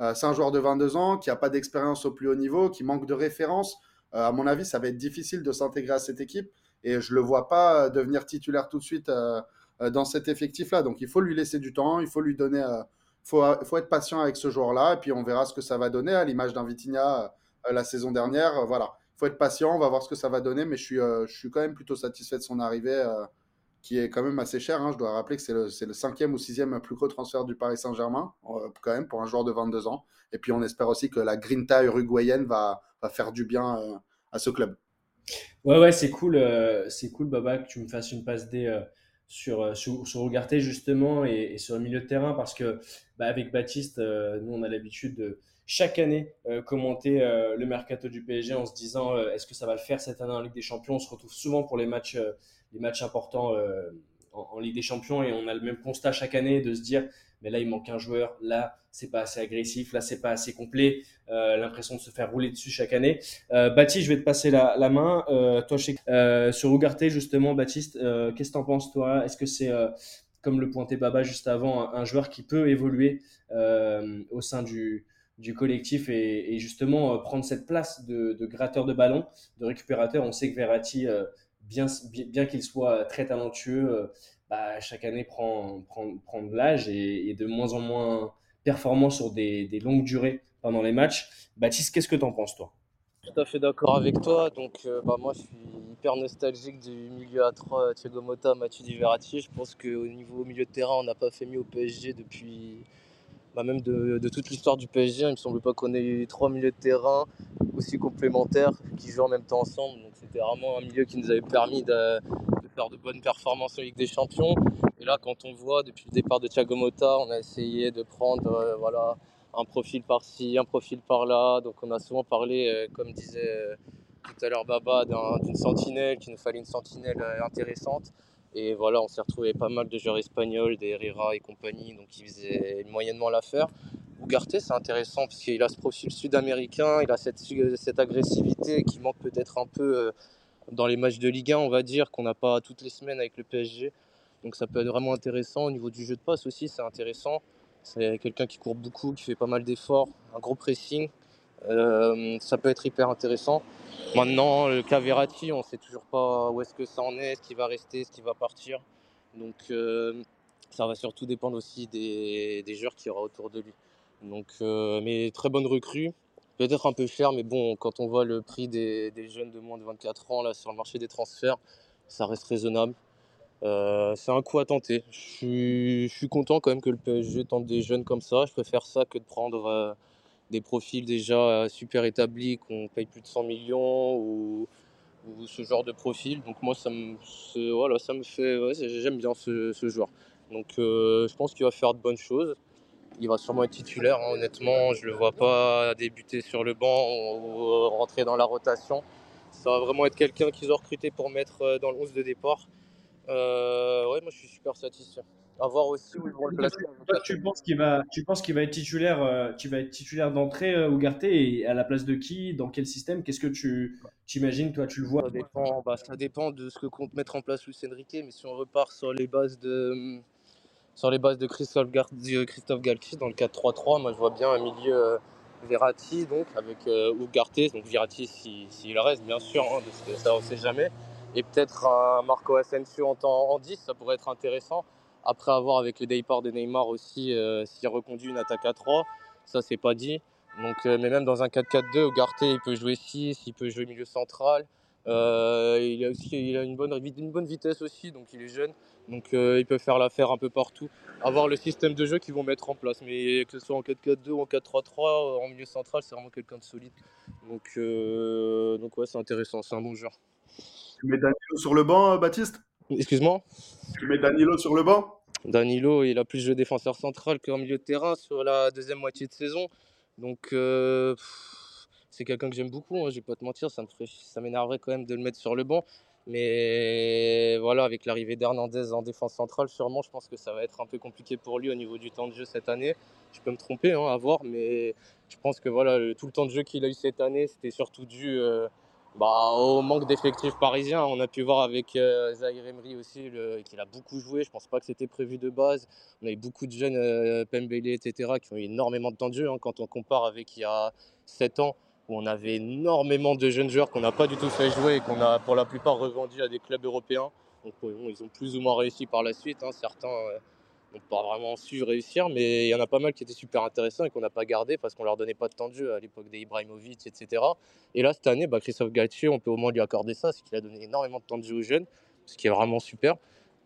Speaker 6: euh, c'est un joueur de 22 ans qui n'a pas d'expérience au plus haut niveau, qui manque de référence. Euh, à mon avis, ça va être difficile de s'intégrer à cette équipe et je le vois pas euh, devenir titulaire tout de suite euh, euh, dans cet effectif-là. Donc il faut lui laisser du temps, il faut lui donner, faut, être patient avec ce joueur-là et puis on verra ce que ça va donner à l'image d'un Vitinha la saison dernière. Voilà, il faut être patient, on va voir ce que ça va donner, mais je suis, je suis quand même plutôt satisfait de son arrivée. qui est quand même assez cher. hein. Je dois rappeler que c'est le, le cinquième ou sixième plus gros transfert du Paris Saint-Germain, quand même, pour un joueur de 22 ans. Et puis on espère aussi que la grinta uruguayenne va, faire du bien à ce club.
Speaker 4: Ouais, ouais, c'est cool, euh, c'est cool, Baba, que tu me fasses une passe D euh, sur, euh, sur, sur Ugarte, justement, et, sur le milieu de terrain, parce que bah, avec Baptiste, nous, on a l'habitude de chaque année commenter le mercato du PSG en se disant est-ce que ça va le faire cette année en Ligue des Champions? On se retrouve souvent pour les matchs, les matchs importants en, en Ligue des Champions, et on a le même constat chaque année de se dire mais là, il manque un joueur, là, c'est pas assez agressif, là, c'est pas assez complet, euh, l'impression de se faire rouler dessus chaque année. Euh, Baptiste, je vais te passer la, main. Euh, toi, euh, sur Ugarte, justement, Baptiste, qu'est-ce que t'en penses, toi? Est-ce que c'est, comme le pointait Baba juste avant, un, joueur qui peut évoluer au sein du, du collectif et, justement prendre cette place de, gratteur de ballon, de récupérateur? On sait que Verratti, bien, bien, qu'il soit très talentueux, bah, chaque année prend, prend, prend de l'âge et est de moins en moins performant sur des, des longues durées pendant les matchs. Baptiste, qu'est-ce que t'en penses, toi?
Speaker 7: Tout à fait d'accord avec toi. Donc, euh, bah, moi, je suis hyper nostalgique du milieu à 3, Thiago Motta, Mathieu Verratti. Je pense qu'au niveau milieu de terrain, on n'a pas fait mieux au PSG depuis bah, même de, de toute l'histoire du PSG. Il me semble pas qu'on ait eu trois milieux de terrain aussi complémentaires qui jouent en même temps ensemble. Donc, c'était vraiment un milieu qui nous avait permis de de bonnes performances en Ligue des Champions. Et là, quand on voit depuis le départ de Thiago Motta, on a essayé de prendre euh, voilà, un profil par-ci, un profil par-là. Donc on a souvent parlé, euh, comme disait euh, tout à l'heure Baba, d'un- d'une sentinelle, qu'il nous fallait une sentinelle intéressante. Et voilà, on s'est retrouvé pas mal de joueurs espagnols, des Herrera et compagnie, donc ils faisaient moyennement l'affaire. Ugarte, c'est intéressant parce qu'il a ce profil sud-américain, il a cette, cette agressivité qui manque peut-être un peu dans les matchs de Ligue 1, on va dire, qu'on n'a pas toutes les semaines avec le PSG. Donc ça peut être vraiment intéressant. Au niveau du jeu de passe aussi, c'est intéressant. C'est quelqu'un qui court beaucoup, qui fait pas mal d'efforts, un gros pressing. Euh, ça peut être hyper intéressant. Maintenant, le cas Verratti, on ne sait toujours pas où est-ce que ça en est, ce qui va rester, ce qui va partir. Donc euh, ça va surtout dépendre aussi des, des joueurs qu'il y aura autour de lui. Donc, euh, mais très bonne recrue. Peut-être un peu cher, mais bon, quand on voit le prix des, jeunes de moins de 24 ans là, sur le marché des transferts, ça reste raisonnable. Euh, c'est un coup à tenter. Je suis, content quand même que le PSG tente des jeunes comme ça. Je préfère ça que de prendre euh, des profils déjà euh, super établis qu'on paye plus de 100 millions ou, ce genre de profil. Donc moi, ça me, voilà, ça me fait, j'aime bien ce, joueur. Donc je pense qu'il va faire de bonnes choses. Il va sûrement être titulaire, hein, honnêtement. Je le vois pas débuter sur le banc ou, ou rentrer dans la rotation. Ça va vraiment être quelqu'un qu'ils ont recruté pour mettre euh, dans le 11 de départ. Euh, ouais, moi je suis super satisfait. À voir aussi où ils vont le placer.
Speaker 4: Toi, tu penses qu'il va, tu penses qu'il va être titulaire, euh, tu vas être titulaire d'entrée, euh, Ugarte, et à la place de qui, dans quel système? Qu'est-ce que tu t'imagines, toi, tu le vois?
Speaker 7: Ça dépend, bah, ça dépend de ce que compte mettre en place Luis Enrique, mais si on repart sur les bases de, sur les bases de Christophe, Gar- Galtier dans le 4-3-3, moi je vois bien un milieu euh, Verratti donc avec euh, Ugarte, donc Verratti s'il si, s'il reste bien sûr, hein, parce que ça on sait jamais, et peut-être un Marco Asensio en, temps, en 10, ça pourrait être intéressant. Après avoir avec le départ de Neymar aussi, euh, s'il reconduit une attaque à 3, ça c'est pas dit. Donc, euh, mais même dans un 4-4-2, Ugarte il peut jouer 6, il peut jouer milieu central. Il a aussi une bonne, une bonne vitesse aussi, donc il est jeune. Donc euh, il peut faire l'affaire un peu partout. Avoir le système de jeu qu'ils vont mettre en place. Mais que ce soit en 4-4-2 ou en 4-3-3, en milieu central, c'est vraiment quelqu'un de solide. Donc, euh, donc ouais, c'est intéressant, c'est un bon joueur.
Speaker 6: Tu mets Danilo sur le banc, euh, Baptiste?
Speaker 7: Excuse-moi?
Speaker 6: Tu mets Danilo sur le banc?
Speaker 7: Danilo, il a plus joué défenseur central qu'en milieu de terrain sur la deuxième moitié de saison. Donc, euh, c'est quelqu'un que j'aime beaucoup, hein, je vais pas te mentir, ça m'énerverait quand même de le mettre sur le banc. Mais voilà, avec l'arrivée d'Hernandez en défense centrale, sûrement, je pense que ça va être un peu compliqué pour lui au niveau du temps de jeu cette année. Je peux me tromper, hein, à voir, mais je pense que voilà, tout le temps de jeu qu'il a eu cette année, c'était surtout dû euh, bah, au manque d'effectifs parisiens. On a pu voir avec euh, Zahir Emery aussi qu'il a beaucoup joué. Je pense pas que c'était prévu de base. On a eu beaucoup de jeunes, euh, Pembele, etc., qui ont eu énormément de temps de jeu. hein, quand on compare avec il y a 7 ans, où on avait énormément de jeunes joueurs qu'on n'a pas du tout fait jouer et qu'on a pour la plupart revendus à des clubs européens. Donc ils ont plus ou moins réussi par la suite. hein. Certains euh, n'ont pas vraiment su réussir, mais il y en a pas mal qui étaient super intéressants et qu'on n'a pas gardé parce qu'on leur donnait pas de temps de jeu à l'époque des Ibrahimovic, etc. Et là, cette année, bah, Christophe Galtier, on peut au moins lui accorder ça, c'est qu'il a donné énormément de temps de jeu aux jeunes, ce qui est vraiment super.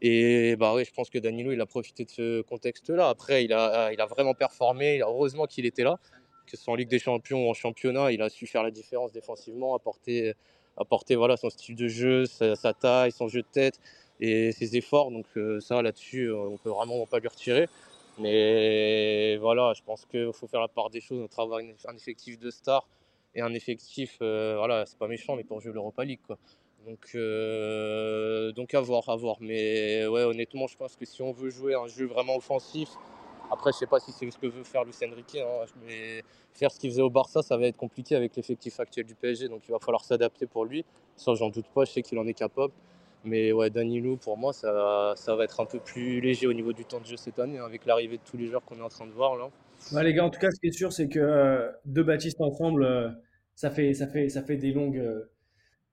Speaker 7: Et bah oui, je pense que Danilo, il a profité de ce contexte-là. Après, il a, il a vraiment performé. Heureusement qu'il était là, que ce Ligue des Champions ou en championnat, il a su faire la différence défensivement, apporter, apporter voilà, son style de jeu, sa, taille, son jeu de tête et ses efforts. Donc euh, ça, là-dessus, euh, on peut vraiment pas lui retirer. Mais voilà, je pense qu'il faut faire la part des choses entre avoir une- un effectif de stars et un effectif, euh, voilà, c'est pas méchant, mais pour jouer l'Europa League, quoi. Donc, donc à voir, à voir. Mais ouais, honnêtement, je pense que si on veut jouer un jeu vraiment offensif, après, je sais pas si c'est ce que veut faire Luis Enrique, hein, mais faire ce qu'il faisait au Barça, ça va être compliqué avec l'effectif actuel du PSG, donc il va falloir s'adapter pour lui. Ça, j'en doute pas, je sais qu'il en est capable. Mais ouais, Danilo, pour moi, ça, va être un peu plus léger au niveau du temps de jeu cette année, hein, avec l'arrivée de tous les joueurs qu'on est en train de voir là.
Speaker 4: Ouais, les gars, en tout cas, ce qui est sûr, c'est que euh, deux Baptiste ensemble, euh, ça fait, euh,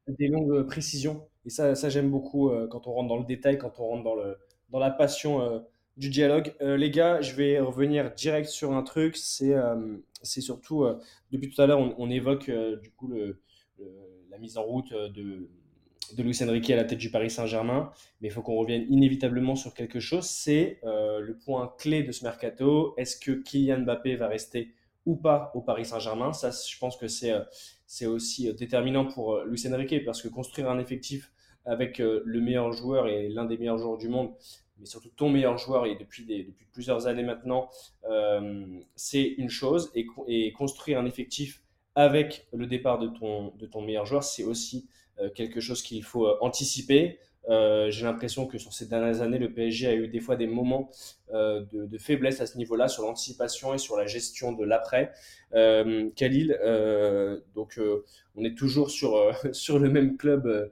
Speaker 4: des longues précisions. Et ça, j'aime beaucoup quand on rentre dans le détail, quand on rentre dans la passion du dialogue. Euh, les gars, je vais revenir direct sur un truc. C'est, euh, surtout, euh, depuis tout à l'heure, on, évoque euh, du coup la mise en route de, de Luis Enrique à la tête du Paris Saint-Germain. Mais il faut qu'on revienne inévitablement sur quelque chose. C'est le point clé de ce mercato. Est-ce que Kylian Mbappé va rester ou pas au Paris Saint-Germain? Ça, je pense que c'est aussi déterminant pour Luis Enrique parce que construire un effectif avec le meilleur joueur et l'un des meilleurs joueurs du monde, mais surtout ton meilleur joueur et depuis, depuis plusieurs années maintenant, euh, c'est une chose. Et, co- et construire un effectif avec le départ de ton, de ton meilleur joueur, c'est aussi euh, quelque chose qu'il faut euh, anticiper. J'ai l'impression que sur ces dernières années, le PSG a eu des fois des moments de, faiblesse à ce niveau-là, sur l'anticipation et sur la gestion de l'après. Khalil, donc on est toujours sur, (laughs) sur le même club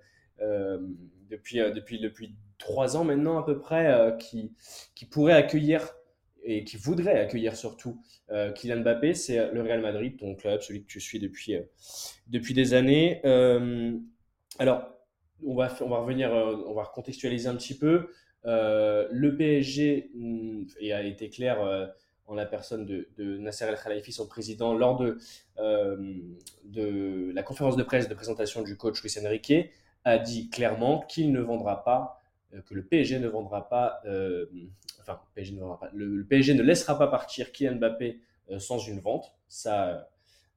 Speaker 4: depuis, depuis, depuis trois ans maintenant à peu près, euh, qui, qui pourrait accueillir et qui voudrait accueillir surtout euh, Kylian Mbappé, c'est le Real Madrid, ton club, celui que tu suis depuis, euh, depuis des années. Euh, alors, on va, on va revenir, euh, on va recontextualiser un petit peu. Euh, le PSG mm, et a été clair euh, en la personne de, de Nasser El Khelaïfi, son président, lors de, euh, de la conférence de presse de présentation du coach Luis Enrique, a dit clairement qu'il ne vendra pas, euh, que le PSG ne vendra pas, euh, enfin, PSG ne laissera pas partir Kylian Mbappé euh, sans une vente. Ça,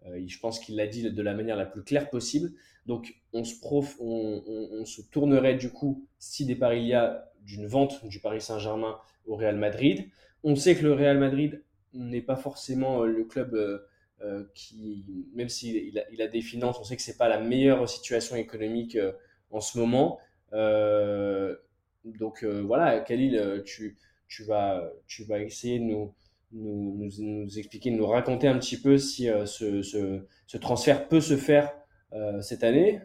Speaker 4: euh, je pense qu'il l'a dit de la manière la plus claire possible. Donc, on se, tournerait du coup, si départ il y a, d'une vente du Paris Saint-Germain au Real Madrid. On sait que le Real Madrid n'est pas forcément euh, le club euh, euh, qui, même s'il il a, des finances, on sait que c'est pas la meilleure situation économique euh, en ce moment. Donc euh, voilà, Khalil, euh, tu, tu, vas, tu vas essayer de nous, nous, nous, nous expliquer, de nous raconter un petit peu si euh, ce, ce, ce transfert peut se faire cette année.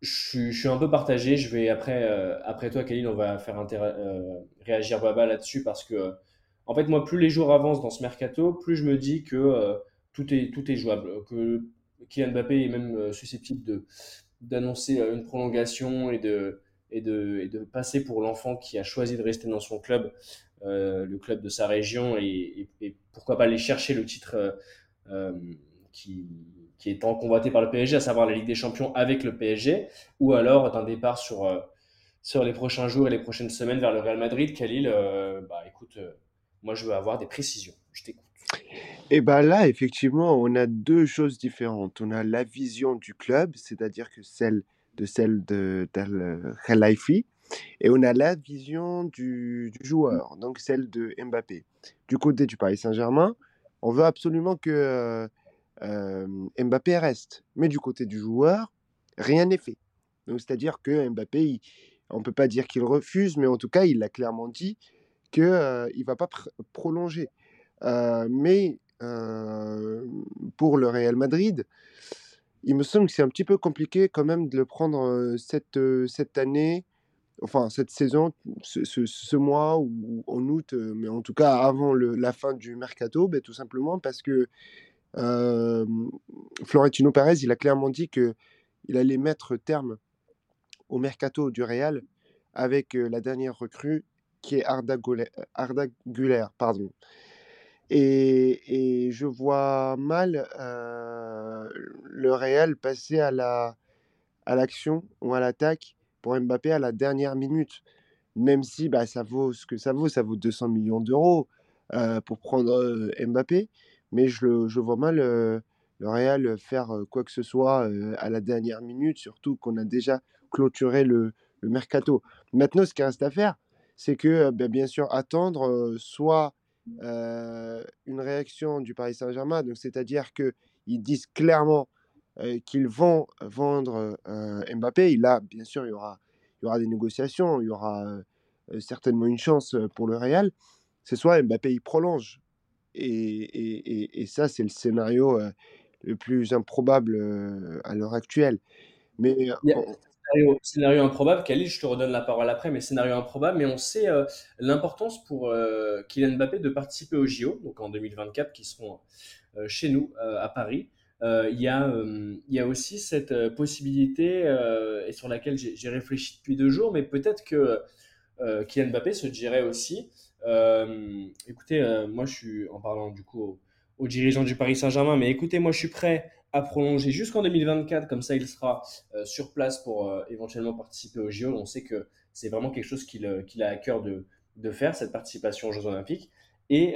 Speaker 4: Je, suis- un peu partagé. Je vais après, après toi, Khalil, on va faire réagir Baba là-dessus parce que, en fait, moi, plus les jours avancent dans ce mercato, plus je me dis que tout est, tout est jouable, que Kylian Mbappé est même susceptible de, d'annoncer une prolongation et de, et de, passer pour l'enfant qui a choisi de rester dans son club, euh, le club de sa région, et, pourquoi pas aller chercher le titre euh, euh, qui, est tant convoité par le PSG, à savoir la Ligue des Champions avec le PSG, ou alors d'un départ sur, sur les prochains jours et les prochaines semaines vers le Real Madrid. Khalil, bah écoute, moi je veux avoir des précisions. Je t'écoute.
Speaker 5: Et ben là, effectivement, on a deux choses différentes. On a la vision du club, c'est-à-dire que celle de celle de d'Al Khelaifi, et on a la vision du, du joueur, donc celle de Mbappé. Du côté du Paris Saint-Germain, on veut absolument que euh, euh, Mbappé reste. Mais du côté du joueur, rien n'est fait. Donc c'est-à-dire que Mbappé, il- on ne peut pas dire qu'il refuse, mais en tout cas, il a clairement dit qu'il ne va pas pr- prolonger. Euh, mais euh, pour le Real Madrid, il me semble que c'est un petit peu compliqué quand même de le prendre cette, cette année, enfin cette saison, ce, ce- mois ou, en août, mais en tout cas avant la fin du mercato, ben, tout simplement parce que Florentino Pérez, il a clairement dit que il allait mettre terme au mercato du Real avec la dernière recrue qui est Arda Güler, Arda Güler, pardon. Et, je vois mal le Real passer à la à l'action ou à l'attaque pour Mbappé à la dernière minute. Même si bah, ça vaut ce que ça vaut, ça vaut 200 millions d'euros euh, pour prendre euh, Mbappé. Mais je, je vois mal euh, le Real faire quoi que ce soit à la dernière minute, surtout qu'on a déjà clôturé le, le mercato. Maintenant, ce qui reste à faire, c'est que ben, bien sûr attendre soit une réaction du Paris Saint-Germain, c'est-à-dire qu'ils disent clairement qu'ils vont vendre euh, Mbappé. Et là, bien sûr, il y aura, il y aura des négociations, il y aura euh, certainement une chance euh, pour le Real. C'est soit Mbappé il prolonge, et, et, et, et ça, c'est le scénario euh, le plus improbable euh, à l'heure actuelle. Mais on-
Speaker 4: Scénario, scénario improbable, Khalil, je te redonne la parole après, mais scénario improbable, mais on sait euh, l'importance pour euh, Kylian Mbappé de participer aux JO, donc en 2024, qui seront euh, chez nous, euh, à Paris. Euh, il, y a, euh, il y a aussi cette euh, possibilité, et sur laquelle j'ai réfléchi depuis deux jours, mais peut-être que Kylian Mbappé se dirait aussi, écoutez, moi je suis, en parlant du coup aux, dirigeants du Paris Saint-Germain, mais écoutez, moi je suis prêt à prolonger jusqu'en 2024, comme ça il sera sur place pour éventuellement participer aux JO. On sait que c'est vraiment quelque chose qu'il a à cœur de, de faire, cette participation aux Jeux Olympiques, et,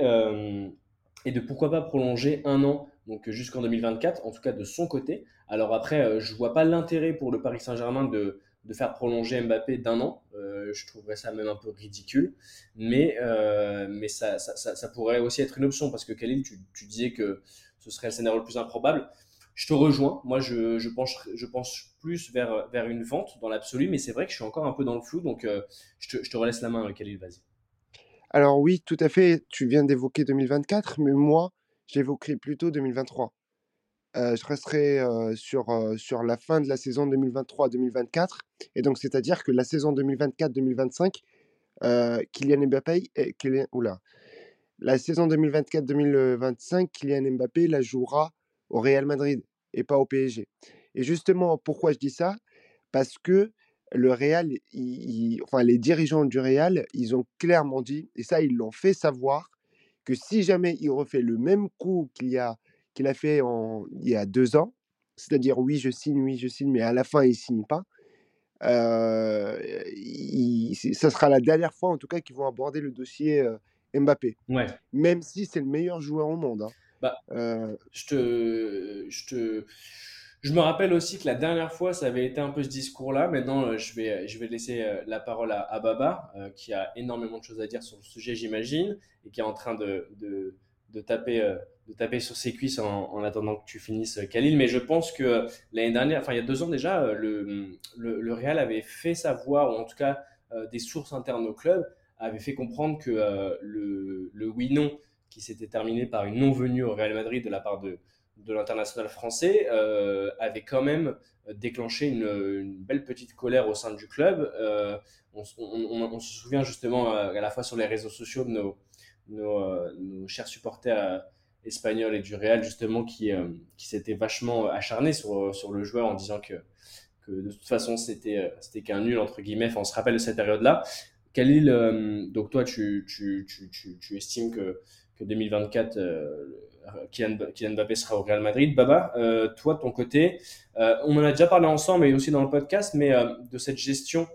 Speaker 4: et de pourquoi pas prolonger un an, donc jusqu'en 2024, en tout cas de son côté. Alors après, euh, je vois pas l'intérêt pour le Paris Saint-Germain de, de faire prolonger Mbappé d'un an. Euh, je trouverais ça même un peu ridicule, mais, euh, mais ça, ça, ça, ça pourrait aussi être une option, parce que Khalil, tu, tu disais que ce serait le scénario le plus improbable. Je te rejoins. Moi, je, je, pense, je pense plus vers, vers une vente dans l'absolu, mais c'est vrai que je suis encore un peu dans le flou, donc euh, je, te, je te relaisse la main, Khalil, vas-y.
Speaker 5: Alors oui, tout à fait, tu viens d'évoquer 2024, mais moi, j'évoquerai plutôt 2023. Euh, je resterai euh, sur, euh, sur la fin de la saison 2023-2024, et donc c'est-à-dire que la saison 2024-2025, euh, Kylian Mbappé, eh, Kylian- oula, la saison 2024-2025, Kylian Mbappé la jouera au Real Madrid et pas au PSG. Et justement, pourquoi je dis ça? Parce que le Real, il- enfin les dirigeants du Real, ils ont clairement dit, et ça ils l'ont fait savoir, que si jamais il refait le même coup qu'il y a, qu'il a fait en, il y a deux ans, c'est-à-dire oui je signe, oui je signe, mais à la fin il signe pas, euh, il- ça sera la dernière fois en tout cas qu'ils vont aborder le dossier euh, Mbappé,
Speaker 4: Ouais.
Speaker 5: même si c'est le meilleur joueur au monde. hein.
Speaker 4: Bah,
Speaker 5: Euh,
Speaker 4: je te, je te, je me rappelle aussi que la dernière fois, ça avait été un peu ce discours-là. Maintenant, euh, je vais, je vais laisser euh, la parole à, Baba, euh, qui a énormément de choses à dire sur le sujet, j'imagine, et qui est en train de, de, de taper, euh, de taper sur ses cuisses en, en attendant que tu finisses, euh, Khalil. Mais je pense que euh, l'année dernière, enfin il y a deux ans déjà, euh, le, le, Real avait fait savoir, ou en tout cas euh, des sources internes au club, avaient fait comprendre que euh, le, le oui-non qui s'était terminé par une non-venue au Real Madrid de la part de, de l'international français, euh, avait quand même déclenché une, belle petite colère au sein du club. Euh, on, se souvient justement à, la fois sur les réseaux sociaux de nos, euh, chers supporters euh, espagnols et du Real, justement, qui, euh, qui s'étaient vachement acharnés sur, le joueur en disant que, de toute façon, c'était qu'un nul, entre guillemets. On se rappelle de cette période-là. Khalil, euh, donc toi, tu, estimes que que 2024, euh, Kylian, Kylian Mbappé sera au Real Madrid. Baba, euh, toi, ton côté, euh, on en a déjà parlé ensemble et aussi dans le podcast, mais euh, de cette gestion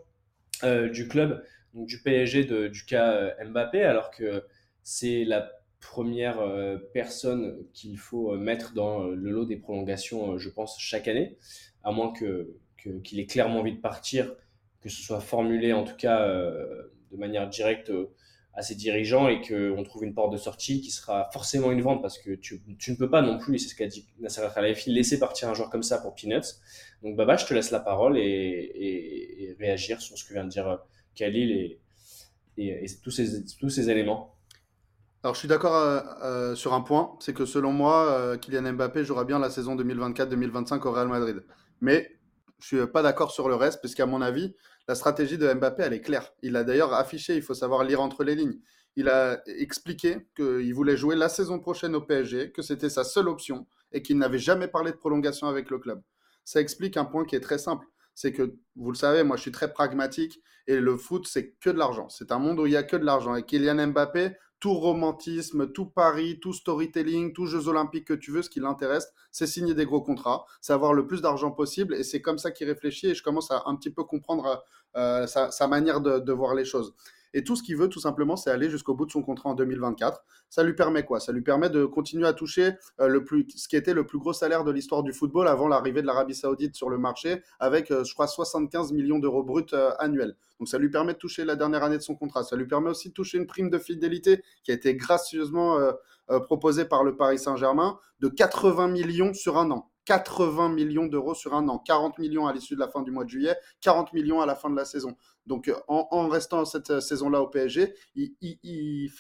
Speaker 4: euh, du club, donc du PSG, de, du cas euh, Mbappé, alors que c'est la première euh, personne qu'il faut mettre dans le lot des prolongations, je pense, chaque année, à moins que, qu'il qu ait clairement envie de partir, que ce soit formulé en tout cas euh, de manière directe à ses dirigeants et qu'on trouve une porte de sortie qui sera forcément une vente parce que tu, tu ne peux pas non plus, et c'est ce qu'a dit Nasser Al-Khelaifi, laisser partir un joueur comme ça pour Peanuts. Donc Baba, je te laisse la parole et, réagir sur ce que vient de dire euh, Khalil et, et, tous, ces, tous ces éléments.
Speaker 6: Alors je suis d'accord euh, euh, sur un point, c'est que selon moi, Kylian Mbappé jouera bien la saison 2024-2025 au Real Madrid. Mais je suis pas d'accord sur le reste, parce qu'à mon avis, la stratégie de Mbappé, elle est claire. Il a d'ailleurs affiché, il faut savoir lire entre les lignes. Il a expliqué qu'il voulait jouer la saison prochaine au PSG, que c'était sa seule option et qu'il n'avait jamais parlé de prolongation avec le club. Ça explique un point qui est très simple. C'est que, vous le savez, moi je suis très pragmatique et le foot, c'est que de l'argent. C'est un monde où il n'y a que de l'argent. Et Kylian Mbappé, tout romantisme, tout pari, tout storytelling, tout Jeux Olympiques que tu veux, ce qui l'intéresse, c'est signer des gros contrats, c'est avoir le plus d'argent possible, et c'est comme ça qu'il réfléchit, et je commence à un petit peu comprendre euh, sa, manière de, voir les choses. Et tout ce qu'il veut, tout simplement, c'est aller jusqu'au bout de son contrat en 2024. Ça lui permet quoi? Ça lui permet de continuer à toucher euh, le plus, ce qui était le plus gros salaire de l'histoire du football avant l'arrivée de l'Arabie Saoudite sur le marché, avec, euh, je crois, 75 millions d'euros bruts euh, annuels. Donc ça lui permet de toucher la dernière année de son contrat. Ça lui permet aussi de toucher une prime de fidélité qui a été gracieusement proposée par le Paris Saint-Germain de 80 millions sur un an. 80 millions d'euros sur un an, 40 millions à l'issue de la fin du mois de juillet, 40 millions à la fin de la saison. Donc euh, en, restant cette saison-là au PSG, il,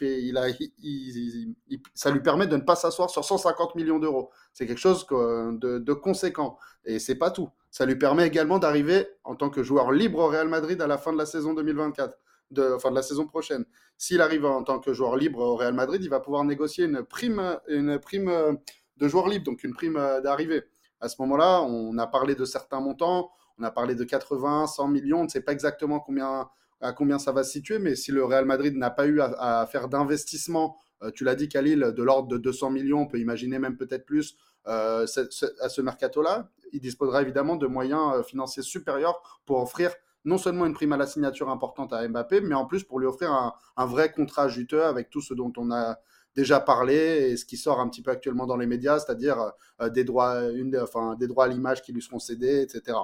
Speaker 6: ça lui permet de ne pas s'asseoir sur 150 millions d'euros. C'est quelque chose de, conséquent. Et c'est pas tout. Ça lui permet également d'arriver en tant que joueur libre au Real Madrid à la fin de la saison 2024, de, enfin de la saison prochaine. S'il arrive en tant que joueur libre au Real Madrid, il va pouvoir négocier une prime, une prime de joueur libre, donc une prime d'arrivée. À ce moment-là, on a parlé de certains montants, on a parlé de 80, 100 millions, on ne sait pas exactement à combien ça va se situer, mais si le Real Madrid n'a pas eu à, à faire d'investissement, euh, tu l'as dit Khalil, de l'ordre de 200 millions, on peut imaginer même peut-être plus euh, à ce mercato-là, il disposera évidemment de moyens euh, financiers supérieurs pour offrir non seulement une prime à la signature importante à Mbappé, mais en plus pour lui offrir un, un vrai contrat juteux avec tout ce dont on a déjà parlé et ce qui sort un petit peu actuellement dans les médias, c'est-à-dire euh, des, droits, une, enfin, des droits à l'image qui lui seront cédés, etc.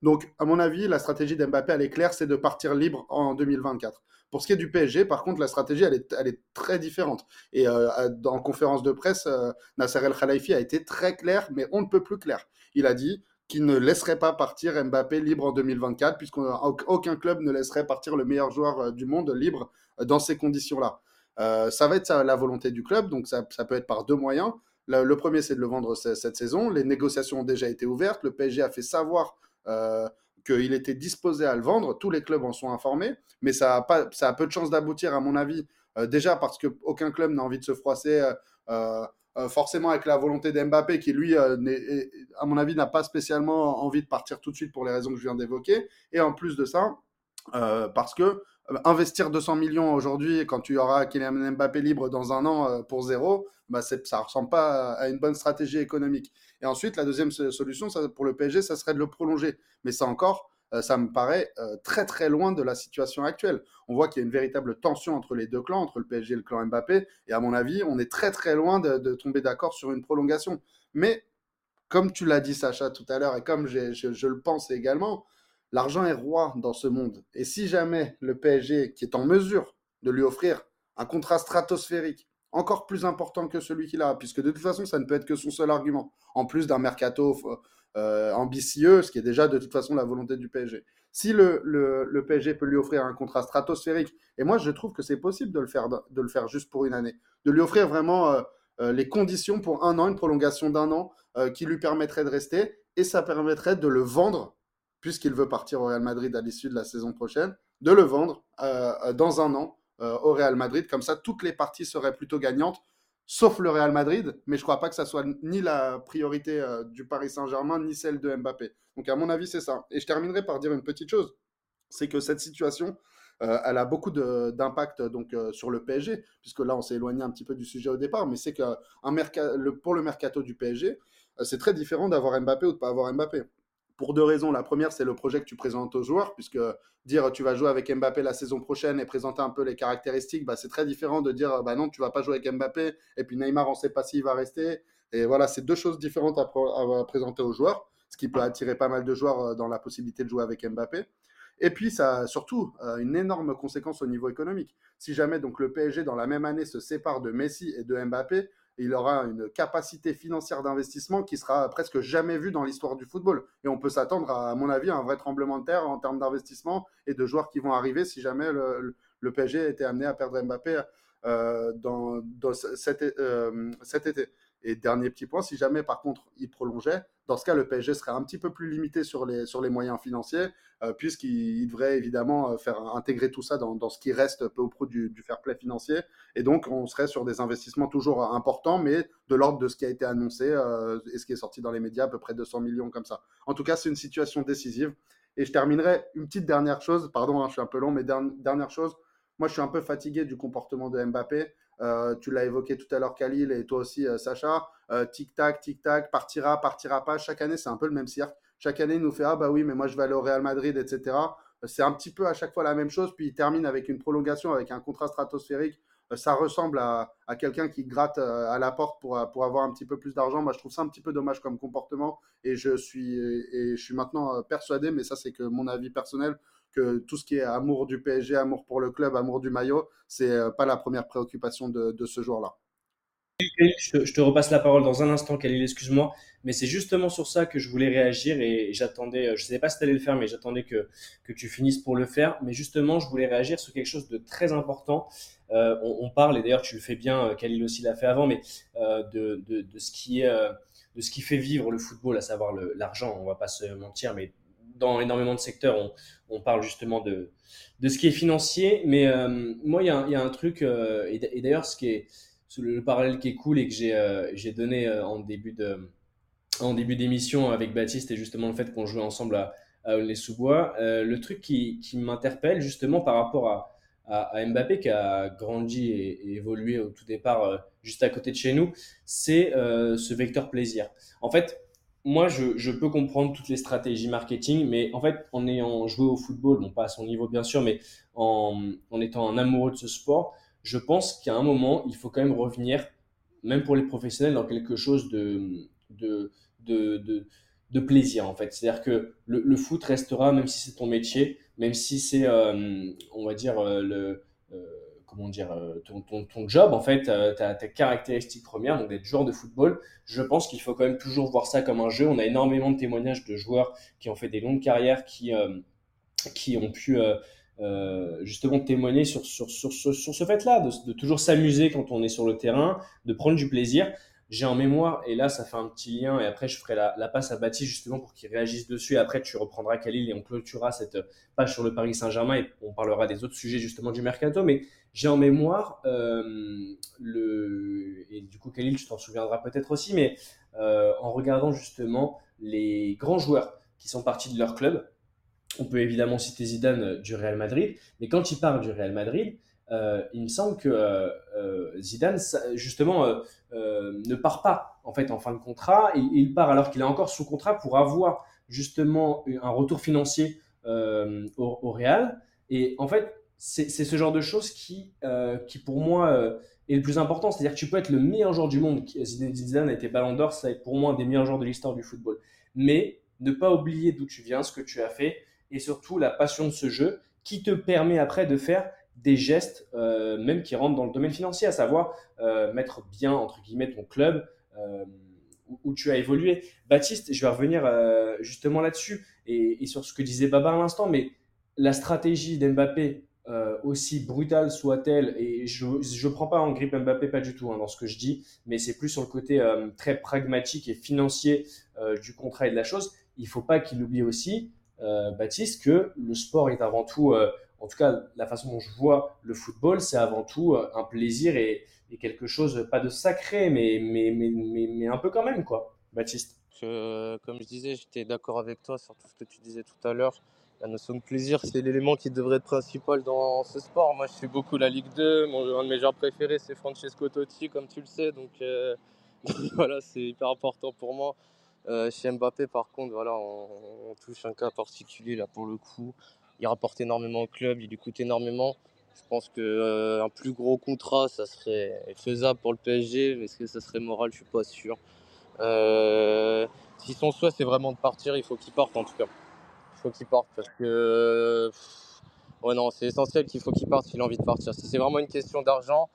Speaker 6: Donc, à mon avis, la stratégie d'Mbappé, elle est claire, c'est de partir libre en 2024. Pour ce qui est du PSG, par contre, la stratégie, elle est, elle est très différente. Et euh, en conférence de presse, euh, Nasser El Khalifi a été très clair, mais on ne peut plus clair. Il a dit qu'il ne laisserait pas partir Mbappé libre en 2024, puisqu'aucun club ne laisserait partir le meilleur joueur euh, du monde libre dans ces conditions-là. Euh, ça va être la volonté du club, donc ça, peut être par deux moyens. Le, premier, c'est de le vendre cette saison. Les négociations ont déjà été ouvertes. Le PSG a fait savoir euh, qu'il était disposé à le vendre. Tous les clubs en sont informés, mais ça a, peu de chances d'aboutir, à mon avis, euh, déjà parce qu'aucun club n'a envie de se froisser forcément avec la volonté d'Mbappé, qui lui, à mon avis, n'a pas spécialement envie de partir tout de suite pour les raisons que je viens d'évoquer. Et en plus de ça, parce que investir 200 millions aujourd'hui, quand tu auras Kylian Mbappé libre dans un an pour zéro, bah ça ne ressemble pas à une bonne stratégie économique. Et ensuite, la deuxième solution pour le PSG, ça serait de le prolonger. Mais ça encore, ça me paraît très très loin de la situation actuelle. On voit qu'il y a une véritable tension entre les deux clans, entre le PSG et le clan Mbappé. Et à mon avis, on est très très loin de, tomber d'accord sur une prolongation. Mais comme tu l'as dit, Sacha, tout à l'heure, et comme je le pense également, l'argent est roi dans ce monde. Et si jamais le PSG, qui est en mesure de lui offrir un contrat stratosphérique, encore plus important que celui qu'il a, puisque de toute façon, ça ne peut être que son seul argument, en plus d'un mercato euh, ambitieux, ce qui est déjà de toute façon la volonté du PSG. Si le, le, PSG peut lui offrir un contrat stratosphérique, et moi je trouve que c'est possible de le, faire, de le faire juste pour une année, de lui offrir vraiment euh, euh, les conditions pour un an, une prolongation d'un an, euh, qui lui permettrait de rester, et ça permettrait de le vendre, puisqu'il veut partir au Real Madrid à l'issue de la saison prochaine, de le vendre euh, dans un an au Real Madrid. Comme ça, toutes les parties seraient plutôt gagnantes sauf le Real Madrid, mais je ne crois pas que ça soit ni la priorité euh, du Paris Saint-Germain, ni celle de Mbappé. Donc à mon avis, c'est ça. Et je terminerai par dire une petite chose, c'est que cette situation, euh, elle a beaucoup d'impact donc euh, sur le PSG, puisque là on s'est éloigné un petit peu du sujet au départ, mais c'est que pour le mercato du PSG, c'est très différent d'avoir Mbappé ou de pas avoir Mbappé pour deux raisons. La première, c'est le projet que tu présentes aux joueurs, puisque dire tu vas jouer avec Mbappé la saison prochaine et présenter un peu les caractéristiques, bah, c'est très différent de dire bah non, tu vas pas jouer avec Mbappé, et puis Neymar, on sait pas s'il va rester. Et voilà, c'est deux choses différentes à, présenter aux joueurs, ce qui peut attirer pas mal de joueurs dans la possibilité de jouer avec Mbappé. Et puis, ça a surtout une énorme conséquence au niveau économique. Si jamais donc le PSG, dans la même année, se sépare de Messi et de Mbappé, il aura une capacité financière d'investissement qui sera presque jamais vue dans l'histoire du football. Et on peut s'attendre, à, mon avis, à un vrai tremblement de terre en termes d'investissement et de joueurs qui vont arriver si jamais le, le PSG était amené à perdre Mbappé euh, dans, euh, cet, été. Et dernier petit point, si jamais par contre il prolongeait, dans ce cas le PSG serait un petit peu plus limité sur les, sur les moyens financiers, euh, puisqu'il devrait évidemment faire intégrer tout ça dans, dans ce qui reste peu au pro du, fair play financier. Et donc on serait sur des investissements toujours importants, mais de l'ordre de ce qui a été annoncé et ce qui est sorti dans les médias, à peu près 200 millions comme ça. En tout cas, c'est une situation décisive. Et je terminerai une petite dernière chose, pardon, hein, je suis un peu long, mais dernière chose, moi, je suis un peu fatigué du comportement de Mbappé. Euh, tu l'as évoqué tout à l'heure, Khalil, et toi aussi, euh, Sacha. Euh, tic-tac, tic-tac, partira, partira pas. Chaque année, c'est un peu le même cirque. Chaque année, il nous fait Ah, bah oui, mais moi, je vais aller au Real Madrid, etc. C'est un petit peu à chaque fois la même chose. Puis il termine avec une prolongation, avec un contrat stratosphérique. Ça ressemble à, quelqu'un qui gratte à la porte pour, pour avoir un petit peu plus d'argent. Moi, je trouve ça un petit peu dommage comme comportement. Et je suis, et je suis maintenant persuadé, mais ça, c'est que mon avis personnel, que tout ce qui est amour du PSG, amour pour le club, amour du maillot, c'est euh, pas la première préoccupation de, ce joueur-là.
Speaker 4: Je te, repasse la parole dans un instant, Khalil, excuse-moi, mais c'est justement sur ça que je voulais réagir et j'attendais, euh, je ne savais pas si tu allais le faire, mais j'attendais que, que tu finisses pour le faire. Mais justement, je voulais réagir sur quelque chose de très important. Euh, on, parle, et d'ailleurs tu le fais bien, Khalil aussi l'a fait avant, mais de, de, de, ce qui est, de ce qui fait vivre le football, à savoir l'argent, on va pas se mentir, mais dans énormément de secteurs, on, parle justement de, ce qui est financier. Mais euh, moi, il y, a un truc, euh, et, d'ailleurs, ce qui est le, parallèle qui est cool et que j'ai euh, donné en début d'émission avec Baptiste et justement le fait qu'on jouait ensemble à, Les Sous-Bois, le truc qui, m'interpelle justement par rapport à, à, Mbappé qui a grandi et, évolué au tout départ juste à côté de chez nous, c'est ce vecteur plaisir. En fait, moi, je, peux comprendre toutes les stratégies marketing, mais en fait, en ayant joué au football, non pas à son niveau bien sûr, mais en, étant un amoureux de ce sport, je pense qu'à un moment, il faut quand même revenir, même pour les professionnels, dans quelque chose de, plaisir, en fait. C'est-à-dire que le, foot restera, même si c'est ton métier, même si c'est, euh, on va dire, euh, le... Euh, comment dire, euh, ton, ton, ton, job, en fait, euh, ta, ta caractéristique première, donc d'être joueur de football, je pense qu'il faut quand même toujours voir ça comme un jeu. On a énormément de témoignages de joueurs qui ont fait des longues carrières, qui, euh, qui ont pu justement témoigner sur, sur, sur, sur, ce fait-là, de, de, toujours s'amuser quand on est sur le terrain, de prendre du plaisir. J'ai en mémoire, et là ça fait un petit lien, et après je ferai la, passe à Baptiste justement pour qu'il réagisse dessus, et après tu reprendras Khalil et on clôturera cette page sur le Paris Saint-Germain et on parlera des autres sujets justement du mercato. Mais j'ai en mémoire euh, le et du coup Khalil, tu t'en souviendras peut-être aussi, mais euh, en regardant justement les grands joueurs qui sont partis de leur club, on peut évidemment citer Zidane du Real Madrid, mais quand il part du Real Madrid, euh, il me semble que Zidane justement ne part pas en fait en fin de contrat, il, part alors qu'il est encore sous contrat pour avoir justement un retour financier au, Real. Et en fait, c'est ce genre de choses qui, euh, qui pour moi, euh, est le plus important. C'est-à-dire que tu peux être le meilleur joueur du monde. Zidane a été ballon d'or, c'est pour moi un des meilleurs joueurs de l'histoire du football. Mais ne pas oublier d'où tu viens, ce que tu as fait, et surtout la passion de ce jeu qui te permet après de faire des gestes, euh, même qui rentrent dans le domaine financier, à savoir mettre bien, entre guillemets, ton club où, où, tu as évolué. Baptiste, je vais revenir justement là-dessus et, sur ce que disait Baba à l'instant, mais la stratégie d'Mbappé euh, aussi brutale soit-elle, et je ne prends pas en grippe Mbappé, pas du tout hein, dans ce que je dis, mais c'est plus sur le côté euh, très pragmatique et financier euh, du contrat et de la chose, il ne faut pas qu'il oublie aussi, Baptiste, que le sport est avant tout, en tout cas la façon dont je vois le football, c'est avant tout un plaisir et, quelque chose, pas de sacré, mais, un peu quand même, quoi, Baptiste.
Speaker 7: comme je disais, j'étais d'accord avec toi sur tout ce que tu disais tout à l'heure la notion de plaisir, c'est l'élément qui devrait être principal dans ce sport. Moi, je suis beaucoup la Ligue 2. Mon, un de mes joueurs préférés, c'est Francesco Totti, comme tu le sais. Donc, euh, (laughs) voilà, c'est hyper important pour moi. Euh, chez Mbappé, par contre, voilà, on, touche un cas particulier là pour le coup. Il rapporte énormément au club, il lui coûte énormément. Je pense qu'un euh, plus gros contrat, ça serait faisable pour le PSG, mais est-ce que ça serait moral? Je suis pas sûr. si son souhait c'est vraiment de partir, il faut qu'il parte en tout cas. faut qu'il parte parce que. Ouais, non, c'est essentiel qu'il faut qu'il parte s'il a envie de partir. Si c'est vraiment une question d'argent,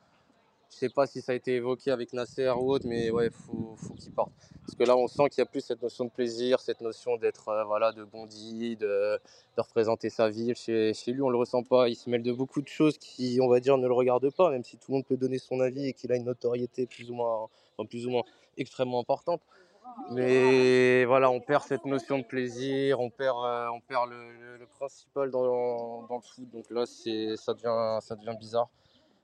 Speaker 7: je sais pas si ça a été évoqué avec Nasser ou autre, mais ouais, faut, qu'il parte. Parce que là, on sent qu'il n'y a plus cette notion de plaisir, cette notion d'être euh, voilà, de bondi, de, représenter sa ville. Chez, lui, on le ressent pas. Il se mêle de beaucoup de choses qui, on va dire, ne le regardent pas, même si tout le monde peut donner son avis et qu'il a une notoriété plus ou moins, plus ou moins extrêmement importante. Mais voilà, on perd cette notion de plaisir, on perd, euh, on perd le, principal dans, dans, le foot. Donc là, ça devient, ça devient bizarre.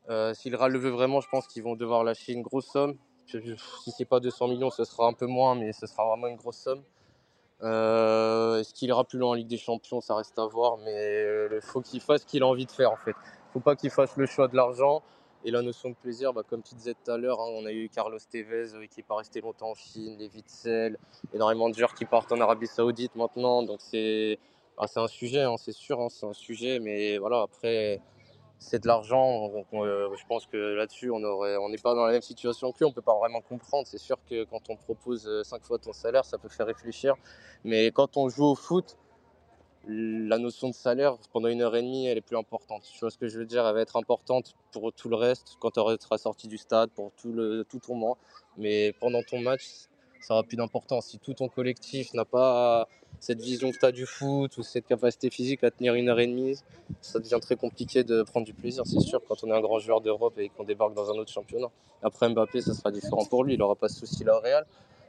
Speaker 7: Euh, si le veut vraiment, je pense qu'ils vont devoir lâcher une grosse somme. Si c'est pas 200 millions, ce sera un peu moins, mais ce sera vraiment une grosse somme. Euh, Est-ce qu'il ira plus loin en Ligue des Champions Ça reste à voir, mais il faut qu'il fasse ce qu'il a envie de faire en fait. Il faut pas qu'il fasse le choix de l'argent. Et la notion de plaisir, bah, comme tu disais tout à l'heure, hein, on a eu Carlos Tevez euh, qui n'est pas resté longtemps en Chine, les Witzel, énormément de joueurs qui partent en Arabie Saoudite maintenant. Donc c'est bah, un sujet, hein, c'est sûr, hein, c'est un sujet. Mais voilà, après, c'est de l'argent. Euh, je pense que là-dessus, on n'est pas dans la même situation que lui. On ne peut pas vraiment comprendre. C'est sûr que quand on propose 5 fois ton salaire, ça peut faire réfléchir. Mais quand on joue au foot, la notion de salaire pendant une heure et demie, elle est plus importante. Tu vois ce que je veux dire? Elle va être importante pour tout le reste, quand tu seras sorti du stade, pour tout, le, tout ton mois. Mais pendant ton match, ça aura plus d'importance. Si tout ton collectif n'a pas cette vision que tu as du foot ou cette capacité physique à tenir une heure et demie, ça devient très compliqué de prendre du plaisir, c'est sûr, quand on est un grand joueur d'Europe et qu'on débarque dans un autre championnat. Après Mbappé, ça sera différent pour lui, il n'aura pas de souci là au Real.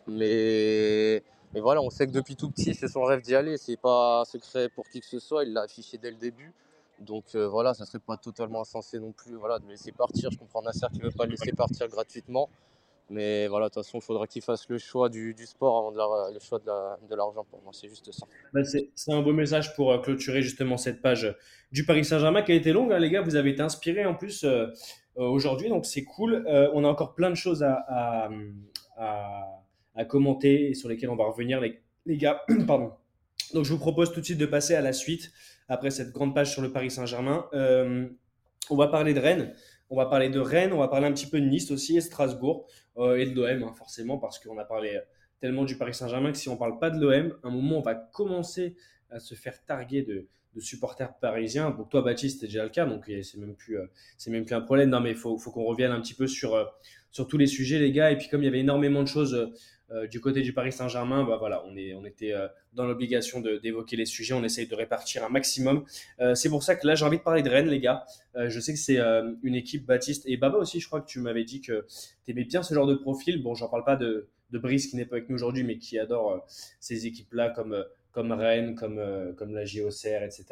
Speaker 7: Mais voilà, on sait que depuis tout petit, c'est son rêve d'y aller. C'est pas secret pour qui que ce soit. Il l'a affiché dès le début. Donc euh, voilà, ça serait pas totalement insensé non plus voilà, de laisser partir. Je comprends Nasser qui veut pas le laisser partir gratuitement. Mais voilà, de toute façon, il faudra qu'il fasse le choix du, sport avant de la, le choix de l'argent pour moi. C'est juste ça.
Speaker 4: Bah c'est un beau message pour euh, clôturer justement cette page du Paris Saint-Germain qui a été longue, hein, les gars. Vous avez été inspirés en plus euh, aujourd'hui, donc c'est cool. Euh, on a encore plein de choses à, commenter et sur lesquels on va revenir, les, gars. (clears throat) Pardon. Donc, je vous propose tout de suite de passer à la suite après cette grande page sur le Paris Saint-Germain. Euh, on va parler de Rennes. On va parler de Rennes, on va parler un petit peu de Nice aussi et Strasbourg euh, et de l'OM, hein, forcément, parce qu'on a parlé tellement du Paris Saint-Germain que si on ne parle pas de l'OM, un moment, on va commencer à se faire targuer de, supporters parisiens. Pour toi, Baptiste, c'est déjà le cas, donc c'est même plus, c'est même plus un problème. Non, mais il faut, faut qu'on revienne un petit peu sur, sur tous les sujets, les gars. Et puis, comme il y avait énormément de choses euh, du côté du Paris Saint-Germain, bah voilà, on, est, on était euh, dans l'obligation d'évoquer les sujets, on essaye de répartir un maximum. Euh, c'est pour ça que là, j'ai envie de parler de Rennes, les gars. je sais que c'est une équipe, Baptiste et Baba aussi, je crois que tu m'avais dit que tu aimais bien ce genre de profil. Bon, j'en parle pas de, de Brice qui n'est pas avec nous aujourd'hui, mais qui adore ces équipes-là comme comme Rennes, comme, comme la JOCR, etc.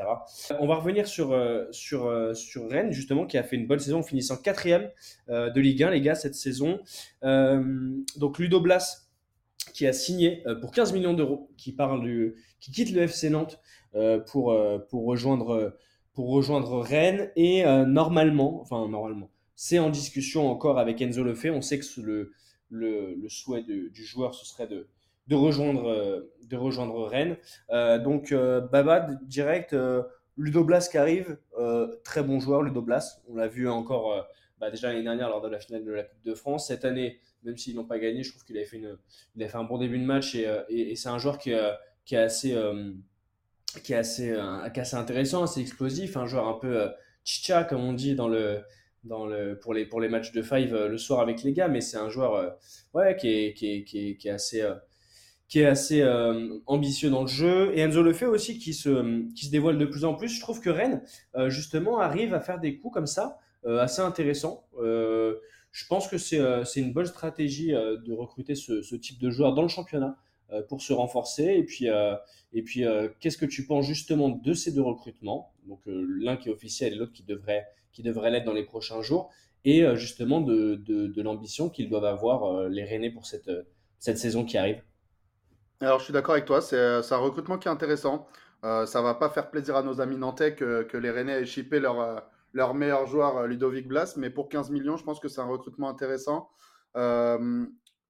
Speaker 4: On va revenir sur, sur, sur Rennes, justement, qui a fait une bonne saison, en finissant quatrième de Ligue 1, les gars, cette saison. donc Ludo Blas, qui a signé euh, pour 15 millions d'euros, qui, qui quitte le FC Nantes euh, pour, euh, pour, rejoindre, pour rejoindre Rennes. Et normalement, enfin normalement, c'est en discussion encore avec Enzo Lefebvre. On sait que le, le, souhait du joueur, ce serait de, de, rejoindre, de rejoindre Rennes. donc Baba, direct, Ludo Blas qui arrive, très bon joueur Ludo Blas. On l'a vu encore bah, déjà l'année dernière lors de la finale de la Coupe de France. Cette année, même s'ils n'ont pas gagné, je trouve qu'il avait fait, une, il a fait un bon début de match et, euh, c'est un joueur qui, euh, qui est assez, euh, qui est assez, est assez intéressant, assez explosif, un joueur un peu chicha comme on dit dans le, dans le, pour, les, pour les matchs de five le soir avec les gars, mais c'est un joueur ouais, qui, est, qui, est, qui, est, est assez qui est assez ambitieux dans le jeu. Et Enzo le fait aussi, qui se, qui se dévoile de plus en plus. Je trouve que Rennes, justement, arrive à faire des coups comme ça, assez intéressants je pense que c'est euh, une bonne stratégie euh, de recruter ce, type de joueur dans le championnat euh, pour se renforcer. Et puis, et puis qu'est-ce que tu penses justement de ces deux recrutements? Donc l'un qui est officiel et l'autre qui devrait, qui devrait l'être dans les prochains jours. Et justement de, de, l'ambition qu'ils doivent avoir les Rennais pour cette, cette saison qui arrive.
Speaker 6: Alors je suis d'accord avec toi, c'est un recrutement qui est intéressant. Euh, ça va pas faire plaisir à nos amis nantais que, que les Rennais aient chippé leur, leur meilleur joueur, euh, Ludovic Blas. Mais pour 15 millions, je pense que c'est un recrutement intéressant. Euh,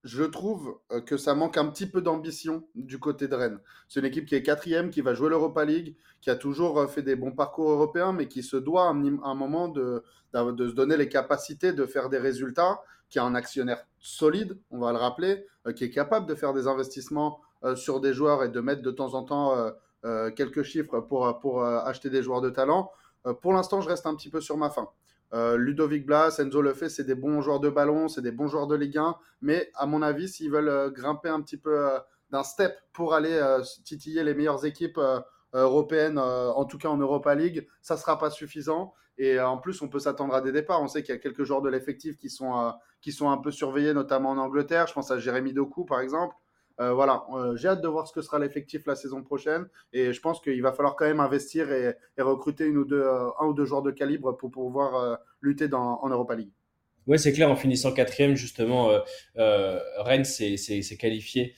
Speaker 6: je trouve euh, que ça manque un petit peu d'ambition du côté de Rennes. C'est une équipe qui est quatrième, qui va jouer l'Europa League, qui a toujours fait des bons parcours européens, mais qui se doit à un, moment de, de, se donner les capacités de faire des résultats, qui a un actionnaire solide, on va le rappeler, qui est capable de faire des investissements sur des joueurs et de mettre de temps en temps quelques chiffres pour, pour acheter des joueurs de talent. Pour l'instant, je reste un petit peu sur ma faim. Ludovic Blas, Enzo Lefebvre, c'est des bons joueurs de ballon, c'est des bons joueurs de Ligue 1. Mais à mon avis, s'ils veulent grimper un petit peu d'un step pour aller titiller les meilleures équipes européennes, en tout cas en Europa League, ça ne sera pas suffisant. Et en plus, on peut s'attendre à des départs. On sait qu'il y a quelques joueurs de l'effectif qui, sont qui sont un peu surveillés, notamment en Angleterre. Je pense à Jérémy Doku, par exemple. Euh, voilà, euh, j'ai hâte de voir ce que sera l'effectif la saison prochaine. Et je pense qu'il va falloir quand même investir et, recruter une ou deux, euh, un ou deux joueurs de calibre pour pouvoir lutter en Europa League.
Speaker 4: Oui, c'est clair, en finissant quatrième, justement, Rennes s'est qualifié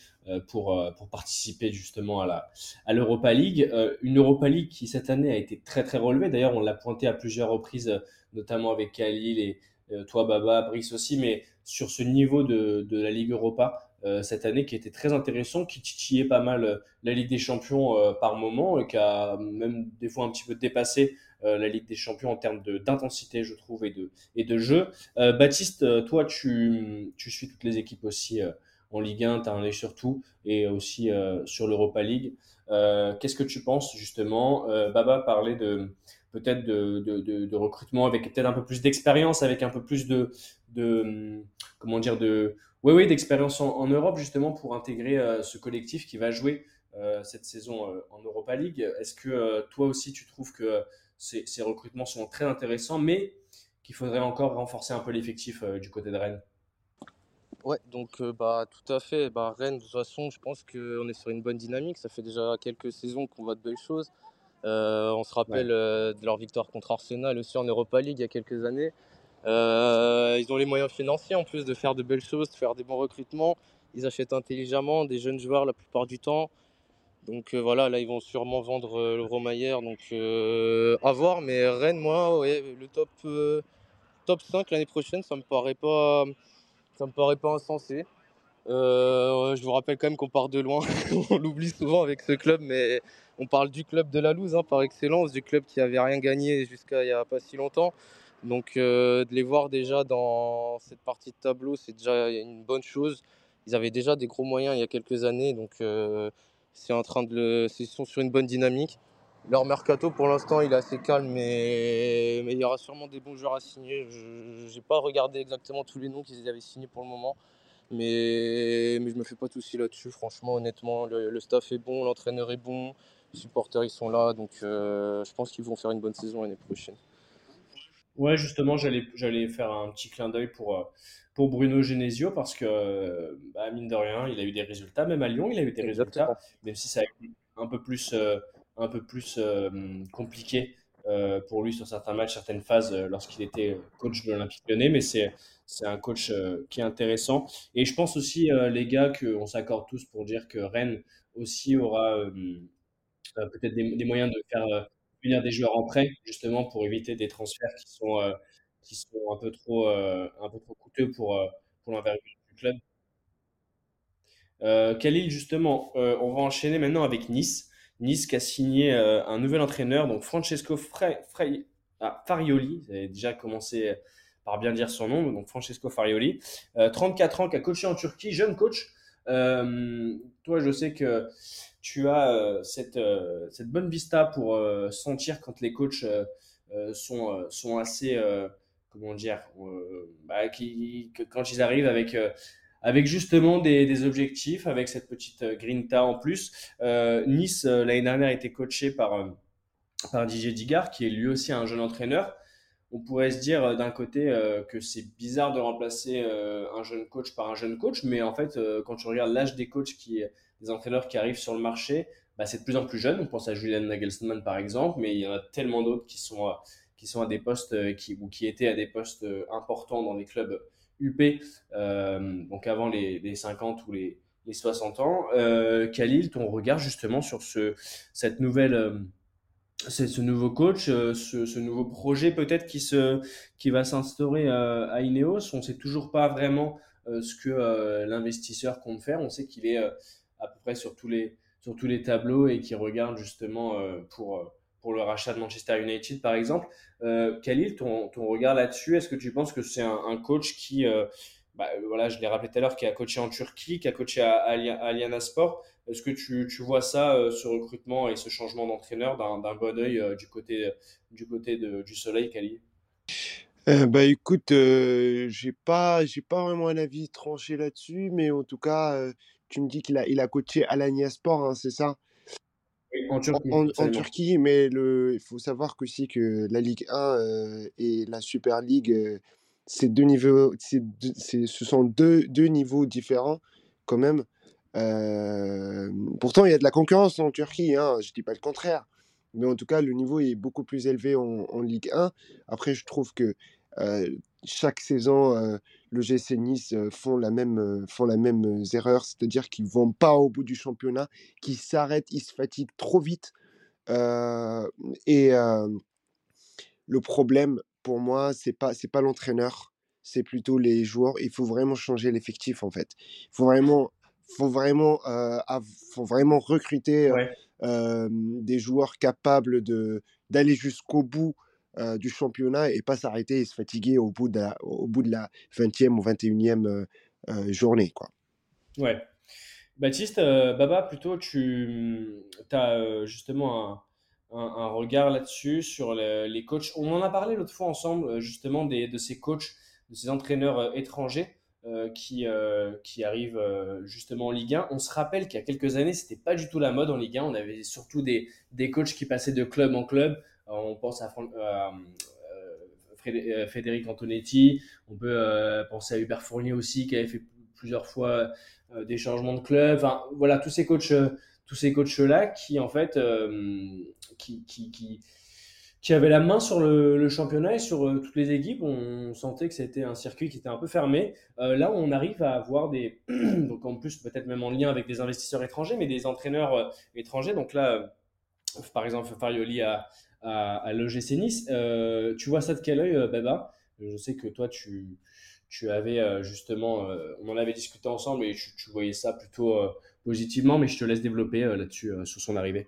Speaker 4: pour, participer justement à l'Europa League. une Europa League qui, cette année, a été très, très relevée. D'ailleurs, on l'a pointé à plusieurs reprises, notamment avec Khalil et toi, Baba, Brice aussi, mais sur ce niveau de, la Ligue Europa, cette année qui était très intéressant, qui titillait pas mal euh, la Ligue des Champions euh, par moment et qui a même des fois un petit peu dépassé la Ligue des Champions en termes d'intensité, je trouve, et de, et de jeu. Baptiste, toi, tu, tu, suis toutes les équipes aussi en Ligue 1, tu as un œil sur tout, et aussi sur l'Europa League. Qu'est-ce que tu penses justement? Baba parlait de peut-être de, de, de, recrutement avec peut-être un peu plus d'expérience, avec un peu plus de, de comment dire de oui, oui, d'expérience en, Europe justement pour intégrer euh, ce collectif qui va jouer euh, cette saison euh, en Europa League. Est-ce que toi aussi tu trouves que ces, recrutements sont très intéressants, mais qu'il faudrait encore renforcer un peu l'effectif du côté de Rennes?
Speaker 7: Ouais, donc bah tout à fait. Bah, Rennes, de toute façon, je pense qu'on est sur une bonne dynamique. Ça fait déjà quelques saisons qu'on voit de belles choses. on se rappelle de leur victoire contre Arsenal aussi en Europa League il y a quelques années. Euh, ils ont les moyens financiers en plus de faire de belles choses, de faire des bons recrutements. Ils achètent intelligemment des jeunes joueurs la plupart du temps. Donc euh, voilà, là ils vont sûrement vendre euh, le Romayer. Donc à voir. Mais Rennes, moi, le top, top 5 l'année prochaine, ça me paraît pas, ça me paraît pas insensé. je vous rappelle quand même qu'on part de loin. (laughs) on l'oublie souvent avec ce club, mais on parle du club de la Louse hein, par excellence, du club qui avait rien gagné jusqu'à il n'y a pas si longtemps. Donc euh, de les voir déjà dans cette partie de tableau, c'est déjà une bonne chose. Ils avaient déjà des gros moyens il y a quelques années, donc euh, c'est en train de le... ils sont sur une bonne dynamique. Leur mercato pour l'instant il est assez calme, mais... mais il y aura sûrement des bons joueurs à signer. Je n'ai pas regardé exactement tous les noms qu'ils avaient signés pour le moment, mais, mais je me fais pas de soucis là-dessus. Franchement, honnêtement, le... staff est bon, l'entraîneur est bon, les supporters ils sont là, donc euh, je pense qu'ils vont faire une bonne saison l'année prochaine.
Speaker 4: Ouais, justement, j'allais, j'allais faire un petit clin d'œil pour, euh, pour Bruno Genesio parce que, bah, mine de rien, il a eu des résultats. Même à Lyon, il a eu des résultats, même si ça a été un peu plus, euh, un peu plus euh, compliqué pour lui sur certains matchs, certaines phases lorsqu'il était coach de l'Olympique Lyonnais. Mais c'est, c'est un coach qui est intéressant. Et je pense aussi, les gars, qu'on s'accorde tous pour dire que Rennes aussi aura peut-être des, moyens de faire des joueurs en prêt, justement pour éviter des transferts qui sont, euh, qui sont un, peu trop, euh, un peu trop coûteux pour, euh, pour l'envergure du club. Khalil, justement, on va enchaîner maintenant avec Nice. Nice qui a signé un nouvel entraîneur, donc Francesco ah, Farioli. Vous avez déjà commencé par bien dire son nom, donc Francesco Farioli. 34 ans, qui a coaché en Turquie, jeune coach. toi, je sais que tu as euh, cette, euh, cette bonne vista pour euh, sentir quand les coachs sont, sont assez, comment dire, bah, qui, quand ils arrivent avec avec justement des, des, objectifs, avec cette petite grinta en plus. nice, l'année dernière, a été coaché par, par Didier Digard, qui est lui aussi un jeune entraîneur. On pourrait se dire d'un côté que c'est bizarre de remplacer un jeune coach par un jeune coach, mais en fait, quand tu regardes l'âge des coachs qui, des entraîneurs qui arrivent sur le marché, bah, c'est de plus en plus jeune. On pense à Julian Nagelsmann par exemple, mais il y en a tellement d'autres qui sont, à, qui sont à des postes euh, ou qui étaient à des postes euh, importants dans les clubs UP, euh, donc avant les, les, 50 ou les, les 60 ans. Khalil, ton regard justement sur ce, cette nouvelle, ce nouveau coach, ce, ce nouveau projet peut-être qui, qui va s'instaurer à Ineos? On ne sait toujours pas vraiment ce que l'investisseur compte faire. On sait qu'il est à peu près sur tous les, sur tous les tableaux et qui regarde justement euh, pour, euh, pour le rachat de Manchester United, par exemple. Euh, Khalil, ton, ton regard là-dessus, est-ce que tu penses que c'est un, coach qui, bah, voilà, je l'ai rappelé tout à l'heure, qui a coaché en Turquie, qui a coaché à, Aliana Sport. Est-ce que tu, tu, vois ça, ce recrutement et ce changement d'entraîneur d'un bon oeil du côté, du, côté de, du Soleil, Kali
Speaker 5: bah écoute, j'ai pas, j'ai pas vraiment un avis tranché là-dessus, mais en tout cas, tu me dis qu'il a, il a coaché Alanya Sport, hein, c'est ça?
Speaker 4: en Turquie.
Speaker 5: En, Turquie, mais le, il faut savoir aussi que la Ligue 1 et la Super League, c'est deux niveaux, c'est, ce sont deux, deux niveaux différents quand même. pourtant, il y a de la concurrence en Turquie, hein, je dis pas le contraire. Mais en tout cas, le niveau est beaucoup plus élevé en, en Ligue 1. Après, je trouve que chaque saison, le GC Nice font la même, font la même erreur, c'est-à-dire qu'ils ne vont pas au bout du championnat, qu'ils s'arrêtent, ils se fatiguent trop vite. et le problème, pour moi, c'est pas c'est pas l'entraîneur, c'est plutôt les joueurs. Il faut vraiment changer l'effectif en fait. Il faut vraiment, faut vraiment, faut vraiment recruter des joueurs capables de d'aller jusqu'au bout du championnat et pas s'arrêter et se fatiguer au bout de la, au bout de la 20e ou 21e journée. Quoi.
Speaker 4: Ouais. Baptiste, Baba, plutôt, tu as justement un, un, regard là-dessus sur les coachs. On en a parlé l'autre fois ensemble, justement, des, de ces coachs, de ces entraîneurs étrangers. qui, qui arrivent justement en Ligue 1. On se rappelle qu'il y a quelques années, c'était pas du tout la mode en Ligue 1. On avait surtout des, des coachs qui passaient de club en club. On pense à euh, euh, Frédéric Antonetti, on peut euh, penser à Hubert Fournier aussi, qui avait fait plusieurs fois des changements de club. Enfin, voilà, tous ces coachs-là qui, en fait, qui, qui, qui, avaient la main sur le, championnat et sur toutes les équipes. On sentait que c'était un circuit qui était un peu fermé. là, on arrive à avoir des, (clears throat) donc en plus peut-être même en lien avec des investisseurs étrangers, mais des entraîneurs étrangers. Donc là, par exemple, Farioli a, à, à l'OGC Nice. Euh, tu vois ça de quel œil, euh, Baba? Je sais que toi, tu, tu avais euh, justement, on en avait discuté ensemble et tu, voyais ça plutôt positivement, mais je te laisse développer là-dessus sur son arrivée.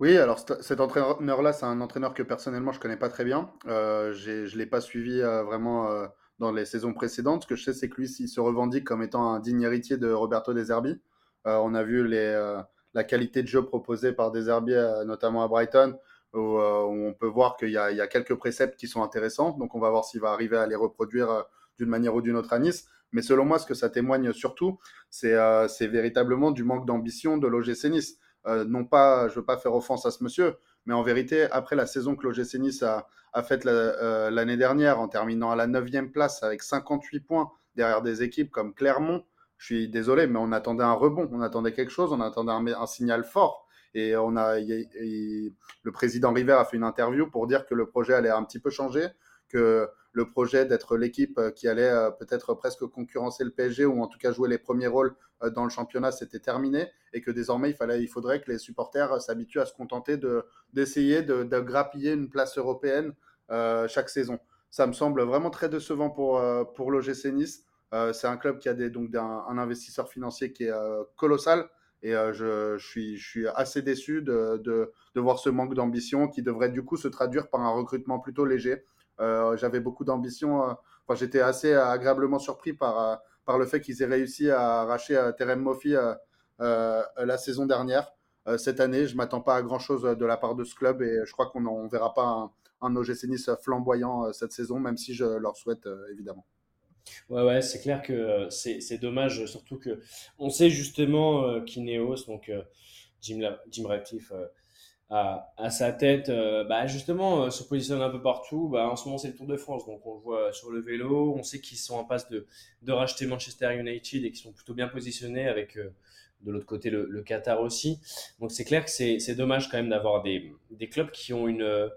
Speaker 6: Oui, alors cet entraîneur-là, c'est un entraîneur que personnellement je connais pas très bien. Je ne l'ai pas suivi vraiment dans les saisons précédentes. Ce que je sais, c'est que lui, il se revendique comme étant un digne héritier de Roberto De Zerbi. on a vu la qualité de jeu proposée par De Zerbi, notamment à Brighton. Euh, où, on peut voir qu'il y, a quelques préceptes qui sont intéressants. Donc, on va voir s'il va arriver à les reproduire euh, d'une manière ou d'une autre à Nice. Mais selon moi, ce que ça témoigne surtout, c'est euh, véritablement du manque d'ambition de l'OGC Nice. non pas, je ne veux pas faire offense à ce monsieur, mais en vérité, après la saison que l'OGC Nice a, faite l'année dernière, en terminant à la 9e place avec 58 points derrière des équipes comme Clermont, je suis désolé, mais on attendait un rebond, on attendait quelque chose, on attendait un signal fort. Et on a, le président River a fait une interview pour dire que le projet allait un petit peu changer, que le projet d'être l'équipe qui allait euh, peut-être presque concurrencer le PSG ou en tout cas jouer les premiers rôles euh, dans le championnat, c'était terminé et que désormais il, fallait, il faudrait que les supporters s'habituent à se contenter de, d'essayer de, de, grappiller une place européenne euh, chaque saison. Ça me semble vraiment très décevant pour, pour l'OGC Nice. c'est un club qui a donc un investisseur financier qui est colossal. Et euh, je, suis, je, suis, assez déçu de, de, voir ce manque d'ambition qui devrait du coup se traduire par un recrutement plutôt léger. Euh, j'avais beaucoup d'ambition. Euh, J'étais assez agréablement surpris par, par le fait qu'ils aient réussi à arracher Terem Moffi la saison dernière. cette année, je ne m'attends pas à grand-chose de la part de ce club et je crois qu'on ne verra pas un, un flamboyant cette saison, même si je leur souhaite évidemment.
Speaker 4: Ouais, ouais, c'est clair que euh, c'est dommage, surtout que on sait justement euh, qu'Ineos, donc euh, Jim, Jim Ratcliffe, à, sa tête, bah, justement, se positionne un peu partout. Bah, en ce moment, c'est le Tour de France, donc on le voit sur le vélo. On sait qu'ils sont en passe de, de racheter Manchester United et qu'ils sont plutôt bien positionnés avec de l'autre côté le, le, Qatar aussi. Donc c'est clair que c'est dommage quand même d'avoir des, des, clubs qui ont une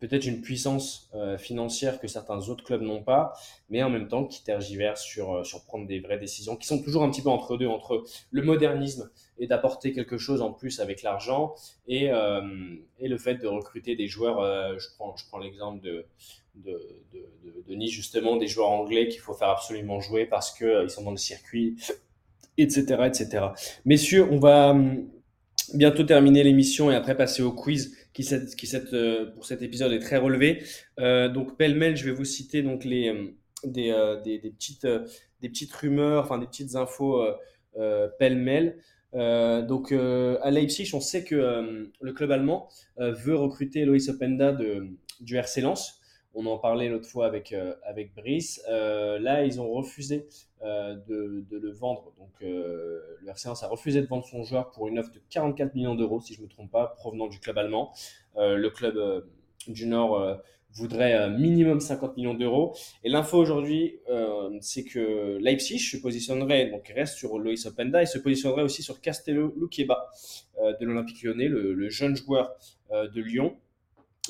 Speaker 4: peut-être une puissance euh, financière que certains autres clubs n'ont pas, mais en même temps qui tergiversent sur, euh, sur prendre des vraies décisions, qui sont toujours un petit peu entre deux, entre le modernisme et d'apporter quelque chose en plus avec l'argent, et, euh, et le fait de recruter des joueurs, je prends, je prends l'exemple de, de, de, de, Nice, justement, des joueurs anglais qu'il faut faire absolument jouer parce qu'ils sont dans le circuit, etc., etc. Messieurs, on va hum, bientôt terminer l'émission et après passer au quiz qui, euh, pour cet épisode est très relevé. Euh, donc pêle-mêle, je vais vous citer donc les, des, des, des, petites, des petites rumeurs, enfin des petites infos pêle-mêle. donc à Leipzig, on sait que le club allemand veut recruter Loïs Openda de, du RC Lens. On en parlait l'autre fois avec, avec Brice. là, ils ont refusé de, de, le vendre. Donc, le RC Lens a refusé de vendre son joueur pour une offre de 44 millions d'euros, si je ne me trompe pas, provenant du club allemand. le club du Nord voudrait minimum 50 millions d'euros. Et l'info aujourd'hui, c'est que Leipzig se positionnerait, donc reste sur Loïs Openda, et se positionnerait aussi sur Castello Luqueba de l'Olympique lyonnais, le, jeune joueur de Lyon.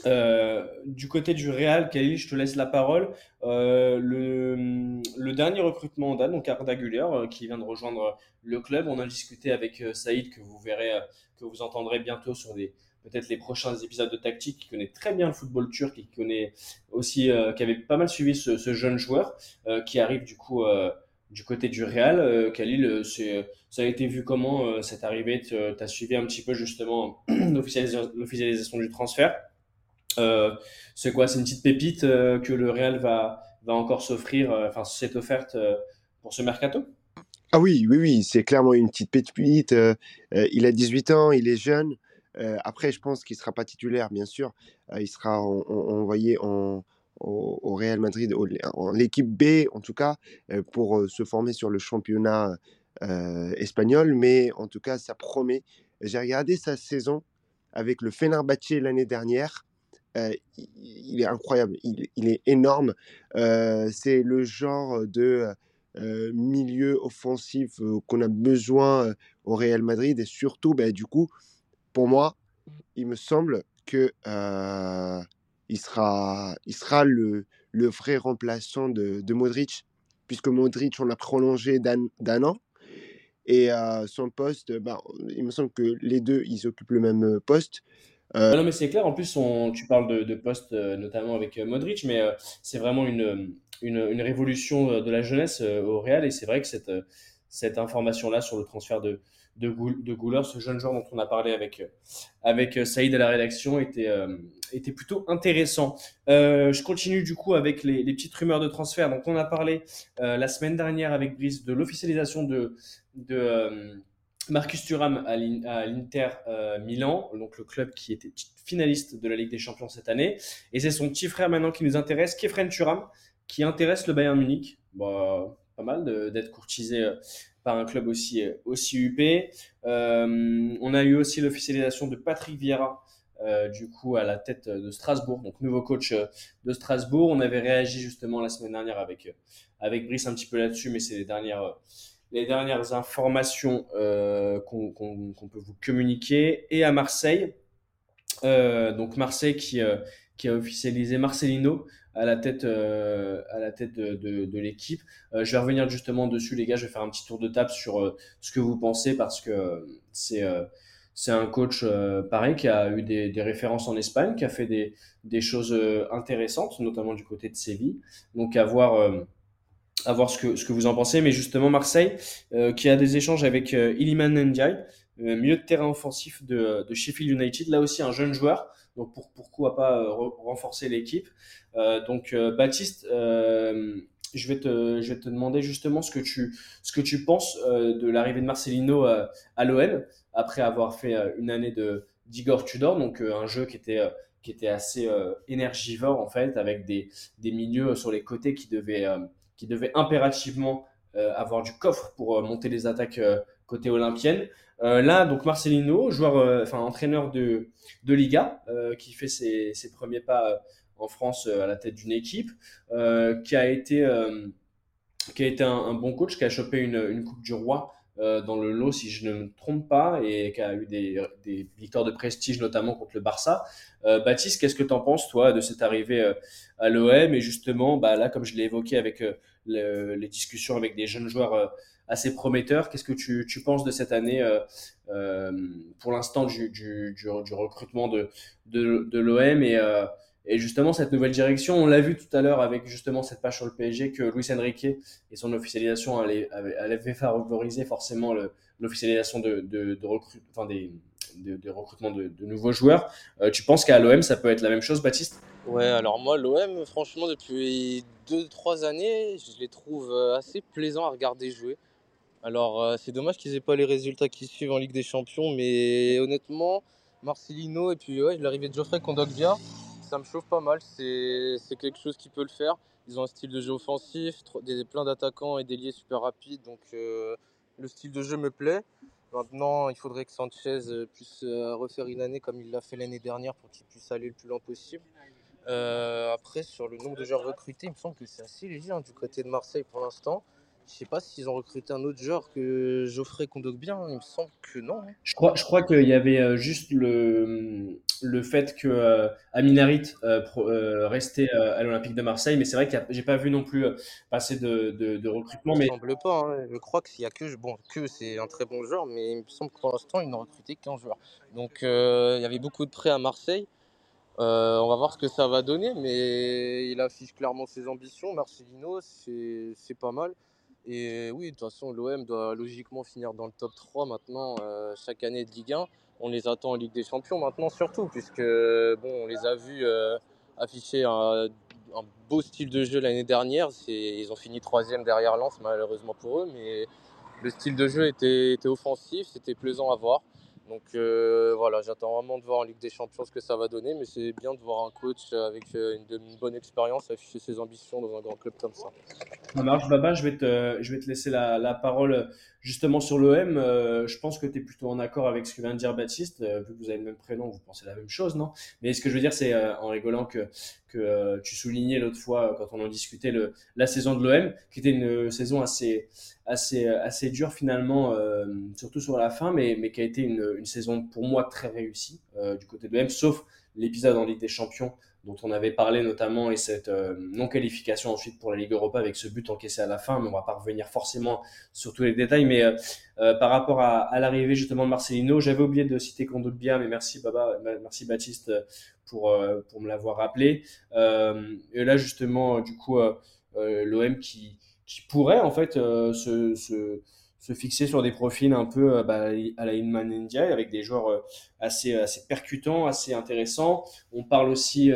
Speaker 4: Du côté du Real, Khalil, je te laisse la parole. le, le, dernier recrutement en donc Arda Güler, qui vient de rejoindre le club. On a discuté avec Saïd, que vous verrez, que vous entendrez bientôt sur des, peut-être les prochains épisodes de tactique, qui connaît très bien le football turc et qui connaît aussi, euh, qui avait pas mal suivi ce, jeune joueur euh, qui arrive du coup euh, du côté du Real. Khalil, ça a été vu comment cette arrivée? Tu as suivi un petit peu justement (clears throat) l'officialisation du transfert? C'est quoi C'est une petite pépite que le Real va, va encore s'offrir, enfin cette offerte pour ce mercato?
Speaker 5: Ah oui, oui, oui, c'est clairement une petite pépite. il a 18 ans, il est jeune après, je pense qu'il ne sera pas titulaire, bien sûr. il sera envoyé en, au, Real Madrid, en l'équipe B, en tout cas, pour se former sur le championnat espagnol. Mais en tout cas, ça promet. J'ai regardé sa saison avec le Fenerbahçe l'année dernière. Il est incroyable, il, est énorme. c'est le genre de milieu offensif qu'on a besoin au Real Madrid et surtout, bah, du coup, pour moi, il me semble que euh, il sera, il sera le, vrai remplaçant de, Modric, puisque Modric, on l'a prolongé d'un an. Et euh, son poste, bah, il me semble que les deux, ils occupent le même euh, poste.
Speaker 4: non, mais c'est clair. En plus, tu parles de, de poste notamment avec Modric, mais c'est vraiment une, une, révolution de la jeunesse au Real. Et c'est vrai que cette, cette information-là sur le transfert de, de, de ce jeune joueur dont on a parlé avec, avec euh, Saïd à la rédaction, était, euh, était plutôt intéressant. Euh, je continue du coup avec les, petites rumeurs de transfert. Donc on a parlé la semaine dernière avec Brice de l'officialisation de, de Marcus Thuram à l'Inter Milan, donc le club qui était finaliste de la Ligue des Champions cette année. Et c'est son petit frère maintenant qui nous intéresse, Kefren Thuram, qui intéresse le Bayern Munich. Bah, pas mal d'être courtisé un club aussi, euh, aussi UP. Euh, on a eu aussi l'officialisation de Patrick Vieira, euh, du coup à la tête de Strasbourg, donc nouveau coach de Strasbourg. On avait réagi justement la semaine dernière avec, avec Brice un petit peu là-dessus, mais c'est les dernières, les dernières informations qu'on peut vous communiquer. Et à Marseille, donc Marseille qui, qui a officialisé Marcelino à la tête, euh, à la tête de, l'équipe. Euh, je vais revenir justement dessus, les gars. Je vais faire un petit tour de table sur euh, ce que vous pensez parce que c'est c'est un coach pareil qui a eu des, des, références en Espagne, qui a fait des, des choses intéressantes, notamment du côté de Séville. Donc à voir, à voir ce, que, ce que vous en pensez. Mais justement, Marseille, qui a des échanges avec Iliman Ndiaye, milieu de terrain offensif de, de Sheffield United. Là aussi, un jeune joueur. Donc pour, pourquoi pas renforcer l'équipe euh, donc, euh, Baptiste, euh, je vais, te, je vais te demander justement ce que tu, ce que tu penses de l'arrivée de Marcelino à l'OL après avoir fait une année de d'Igor Tudor, donc un jeu qui était qui était assez énergivore en fait, avec des, des milieux sur les côtés qui devaient, qui devaient impérativement avoir du coffre pour monter les attaques côté olympienne. là, donc Marcelino, joueur, enfin entraîneur de, de Liga, qui fait ses, ses premiers pas en France euh, à la tête d'une équipe, euh, qui a été, euh, qui a été un, bon coach, qui a chopé une, une Coupe du Roi dans le lot, si je ne me trompe pas, et qui a eu des, des victoires de prestige, notamment contre le Barça. Baptiste, qu'est-ce que tu en penses, toi, de cette arrivée à l'OM Et justement, bah, là, comme je l'ai évoqué avec les discussions avec des jeunes joueurs assez prometteurs, qu'est-ce que tu, tu, penses de cette année, pour l'instant, du, du, du, recrutement de, de, de l'OM et et justement, cette nouvelle direction, on l'a vu tout à l'heure avec justement cette page sur le PSG que Luis Enrique et son officialisation allaient, allaient favoriser forcément l'officialisation de, de, de enfin des, de, recrutement de, nouveaux joueurs. tu penses qu'à l'OM, ça peut être la même chose, Baptiste?
Speaker 7: Ouais, alors moi, l'OM, franchement, depuis 2-3 années, je les trouve assez plaisants à regarder jouer. Alors, c'est dommage qu'ils aient pas les résultats qui suivent en Ligue des Champions, mais honnêtement, Marcelino et puis l'arrivée de Geoffrey Kondogbia, ça me chauffe pas mal. C'est quelque chose qui peut le faire. Ils ont un style de jeu offensif, des, plein d'attaquants et des liés super rapides. Donc euh, le style de jeu me plaît. Maintenant, il faudrait que Sanchez euh, puisse euh, refaire une année comme il l'a fait l'année dernière pour qu'il puisse aller le plus loin possible. après, sur le nombre de joueurs recrutés, il me semble que c'est assez léger hein, du côté de Marseille pour l'instant. Je sais pas s'ils ont recruté un autre joueur que Geoffrey Kondogbia. Il me semble que non. Hein.
Speaker 4: Je crois, je crois qu'il y avait euh, juste le, le fait que euh, Aminarit euh, restait à l'Olympique de Marseille, mais c'est vrai que j'ai pas vu non plus passer de, de, recrutement.
Speaker 7: Il
Speaker 4: mais...
Speaker 7: semble pas. Hein. Je crois qu'il y a que bon que c'est un très bon joueur, mais il me semble que pour l'instant ils n'ont recruté qu'un joueur. Donc il y avait beaucoup de prêts à Marseille. on va voir ce que ça va donner, mais il affiche clairement ses ambitions. Marcelino, c'est pas mal. Et oui, de toute façon, l'OM doit logiquement finir dans le top 3 maintenant, euh, chaque année de Ligue 1. On les attend en Ligue des Champions maintenant, surtout, puisque bon, on les a vus euh, afficher un, beau style de jeu l'année dernière. Ils ont fini troisième derrière Lens, malheureusement pour eux, mais le style de jeu était, était offensif, c'était plaisant à voir. Donc euh, voilà, j'attends vraiment de voir en Ligue des Champions ce que ça va donner, mais c'est bien de voir un coach avec euh, une, bonne expérience afficher ses ambitions dans un grand club comme ça.
Speaker 4: Ça marche, Baba, je vais te, laisser la, parole justement sur l'OM. Euh, je pense que tu es plutôt en accord avec ce que vient de dire Baptiste, vu que vous avez le même prénom, vous pensez la même chose, non? Mais ce que je veux dire, c'est en rigolant que, tu soulignais l'autre fois quand on en discutait la saison de l'OM, qui était une saison assez assez, assez dur finalement, euh, surtout sur la fin, mais, mais qui a été une, saison pour moi très réussie euh, du côté de l'OM, sauf l'épisode en Ligue des Champions dont on avait parlé notamment et cette euh, non-qualification ensuite pour la Ligue Europa avec ce but encaissé à la fin, mais on va pas revenir forcément sur tous les détails, mais par rapport à, à l'arrivée justement de Marcelino, j'avais oublié de citer Kondogbia, mais merci Baba, merci Baptiste pour, pour me l'avoir rappelé. et là justement, du coup, l'OM qui qui pourrait en fait euh, se, se, se, fixer sur des profils un peu euh, bah, à la Inman India avec des joueurs euh, assez, assez percutants, assez intéressants. On parle aussi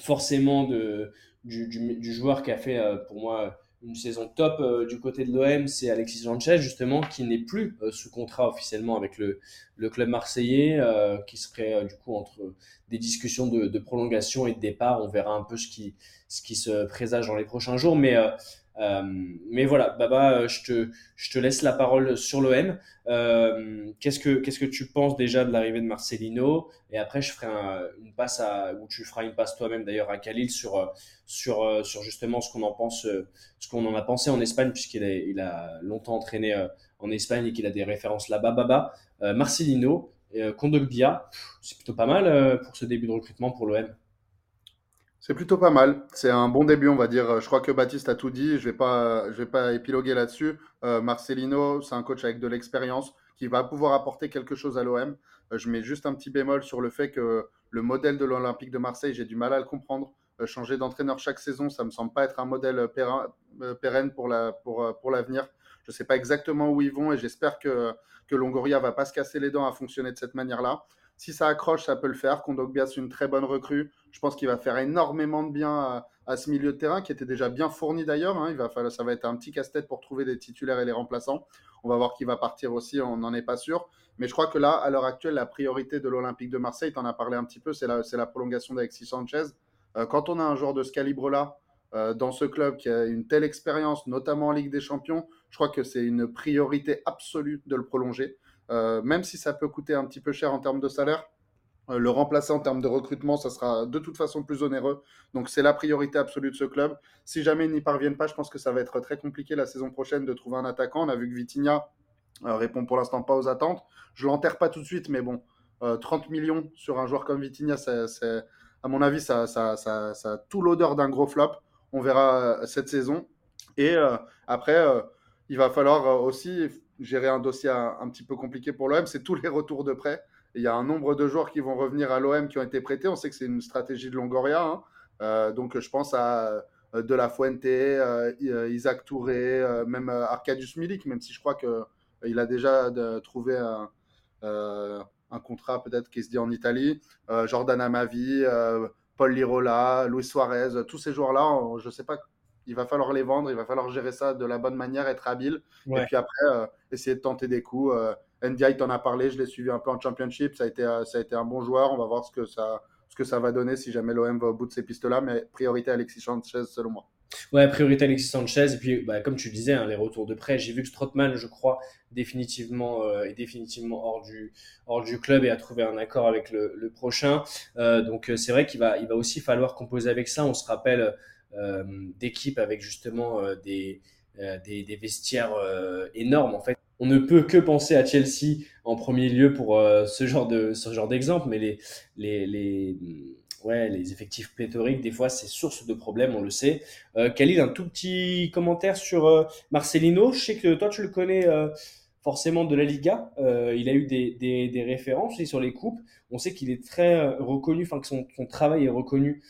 Speaker 4: forcément de, du, du, du, joueur qui a fait pour moi une saison top du côté de l'OM, c'est Alexis Sanchez justement qui n'est plus sous contrat officiellement avec le, le club marseillais, qui serait du coup entre des discussions de, de, prolongation et de départ. On verra un peu ce qui, ce qui se présage dans les prochains jours, mais euh, mais voilà, Baba, euh, je te, laisse la parole sur l'OM. Euh, qu'est-ce que tu penses déjà de l'arrivée de Marcelino? Et après, je ferai une passe à, ou tu feras une passe toi-même d'ailleurs à Khalil sur justement ce qu'on en pense, ce qu'on en a pensé en Espagne puisqu'il a, a longtemps entraîné en Espagne et qu'il a des références là-bas. Baba, Marcelino, Kondogbia, c'est plutôt pas mal pour ce début de recrutement pour l'OM.
Speaker 6: C'est plutôt pas mal. C'est un bon début, on va dire. Je crois que Baptiste a tout dit. Je vais pas, vais pas épiloguer là-dessus. Euh, Marcelino, c'est un coach avec de l'expérience qui va pouvoir apporter quelque chose à l'OM. Euh, je mets juste un petit bémol sur le fait que le modèle de l'Olympique de Marseille, j'ai du mal à le comprendre. Euh, changer d'entraîneur chaque saison, ça me semble pas être un modèle pérenne pour la, l'avenir. Je sais pas exactement où ils vont et j'espère que que Longoria va pas se casser les dents à fonctionner de cette manière-là. Si ça accroche, ça peut le faire. Kondogbia, c'est une très bonne recrue. Je pense qu'il va faire énormément de bien à, ce milieu de terrain, qui était déjà bien fourni d'ailleurs. Hein. Il va falloir, ça va être un petit casse-tête pour trouver des titulaires et les remplaçants. On va voir qui va partir aussi, on n'en est pas sûr. Mais je crois que là, à l'heure actuelle, la priorité de l'Olympique de Marseille, tu en as parlé un petit peu, c'est la, prolongation d'Alexis Sanchez. Euh, quand on a un joueur de ce calibre-là, euh, dans ce club qui a une telle expérience, notamment en Ligue des Champions, je crois que c'est une priorité absolue de le prolonger. Euh, même si ça peut coûter un petit peu cher en termes de salaire, euh, le remplacer en termes de recrutement, ça sera de toute façon plus onéreux. Donc c'est la priorité absolue de ce club. Si jamais ils n'y parviennent pas, je pense que ça va être très compliqué la saison prochaine de trouver un attaquant. On a vu que Vitinha euh, répond pour l'instant pas aux attentes. Je l'enterre pas tout de suite, mais bon, 30 millions sur un joueur comme Vitinha, c'est, à mon avis, ça, ça, ça, ça a tout l'odeur d'un gros flop. On verra cette saison. Et après, il va falloir aussi gérer un dossier un, petit peu compliqué pour l'OM, c'est tous les retours de prêt. Il y a un nombre de joueurs qui vont revenir à l'OM qui ont été prêtés. On sait que c'est une stratégie de Longoria. Hein. Euh, donc je pense à euh, De La Fuente, euh, Isaac Touré, même Arcadius Milik, même si je crois qu'il a déjà trouvé un, contrat peut-être qui se dit en Italie. Jordan Amavi, Paul Lirola, Luis Suarez, tous ces joueurs-là, je ne sais pas il va falloir les vendre, il va falloir gérer ça de la bonne manière, être habile. Et puis après, essayer de tenter des coups. Euh, NDI t'en a parlé, je l'ai suivi un peu en championship. Ça a été, ça a été un bon joueur. On va voir ce que ça, ce que ça va donner si jamais l'OM va au bout de ces pistes-là. Mais priorité à Alexis Sanchez, selon moi.
Speaker 4: Ouais, priorité Alexis Sanchez. Et puis, bah, comme tu disais, hein, les retours de prêt. J'ai vu que Strootman, je crois, définitivement, euh, est définitivement hors du, hors du club et a trouvé un accord avec le, le prochain. Euh, donc, c'est vrai qu'il va, il va aussi falloir composer avec ça. On se rappelle d'équipes avec justement des, des, des, vestiaires énormes, en fait on ne peut que penser à Chelsea en premier lieu pour euh, ce genre de d'exemple, mais les les les ouais les effectifs pléthoriques des fois c'est source de problèmes, on le sait. Euh, Khalil, un tout petit commentaire sur euh, Marcelino. Je sais que toi tu le connais euh, forcément de la Liga. il a eu des, des, références sur les coupes. On sait qu'il est très reconnu, enfin que son, travail est reconnu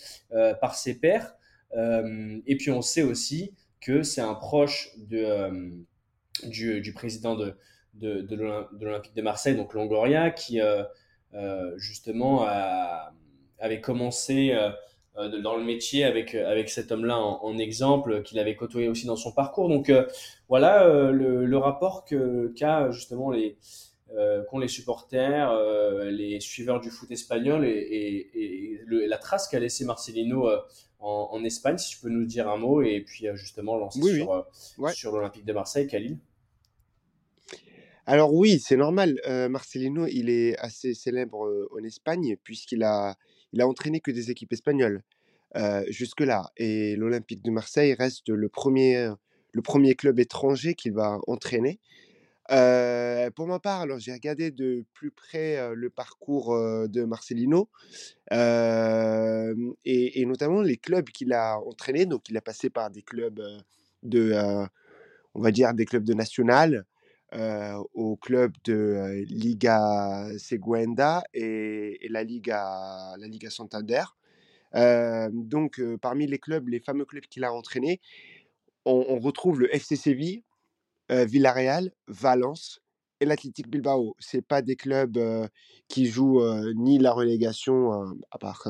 Speaker 4: par ses pairs. Et puis on sait aussi que c'est un proche de du, président de, l'Olympique de Marseille, donc Longoria, qui euh, euh, justement avait commencé euh, dans le métier avec, cet homme-là en, exemple, qu'il avait côtoyé aussi dans son parcours. Donc voilà le, rapport qu'a justement les, qu'ont les supporters, les suiveurs du foot espagnol et, la trace qu'a laissé Marcelino en, Espagne, si tu peux nous dire un mot, et puis justement lancer sur, sur l'Olympique de Marseille, Khalil.
Speaker 5: Alors oui, c'est normal. Marcelino, il est assez célèbre en Espagne puisqu'il a, il a entraîné que des équipes espagnoles jusque-là. Et l'Olympique de Marseille reste le premier, le premier club étranger qu'il va entraîner. Pour ma part, alors j'ai regardé de plus près le parcours de Marcelino et, notamment les clubs qu'il a entraînés. Donc, il a passé par des clubs de, on va dire, des clubs de national, au club de Liga Seguenda et, la, Liga, la Liga Santander. donc, parmi les clubs, les fameux clubs qu'il a entraînés, on, retrouve le FC Séville, Villarreal, Valence et l'Athletic Bilbao. Ce pas des clubs qui jouent ni la relégation, à, part,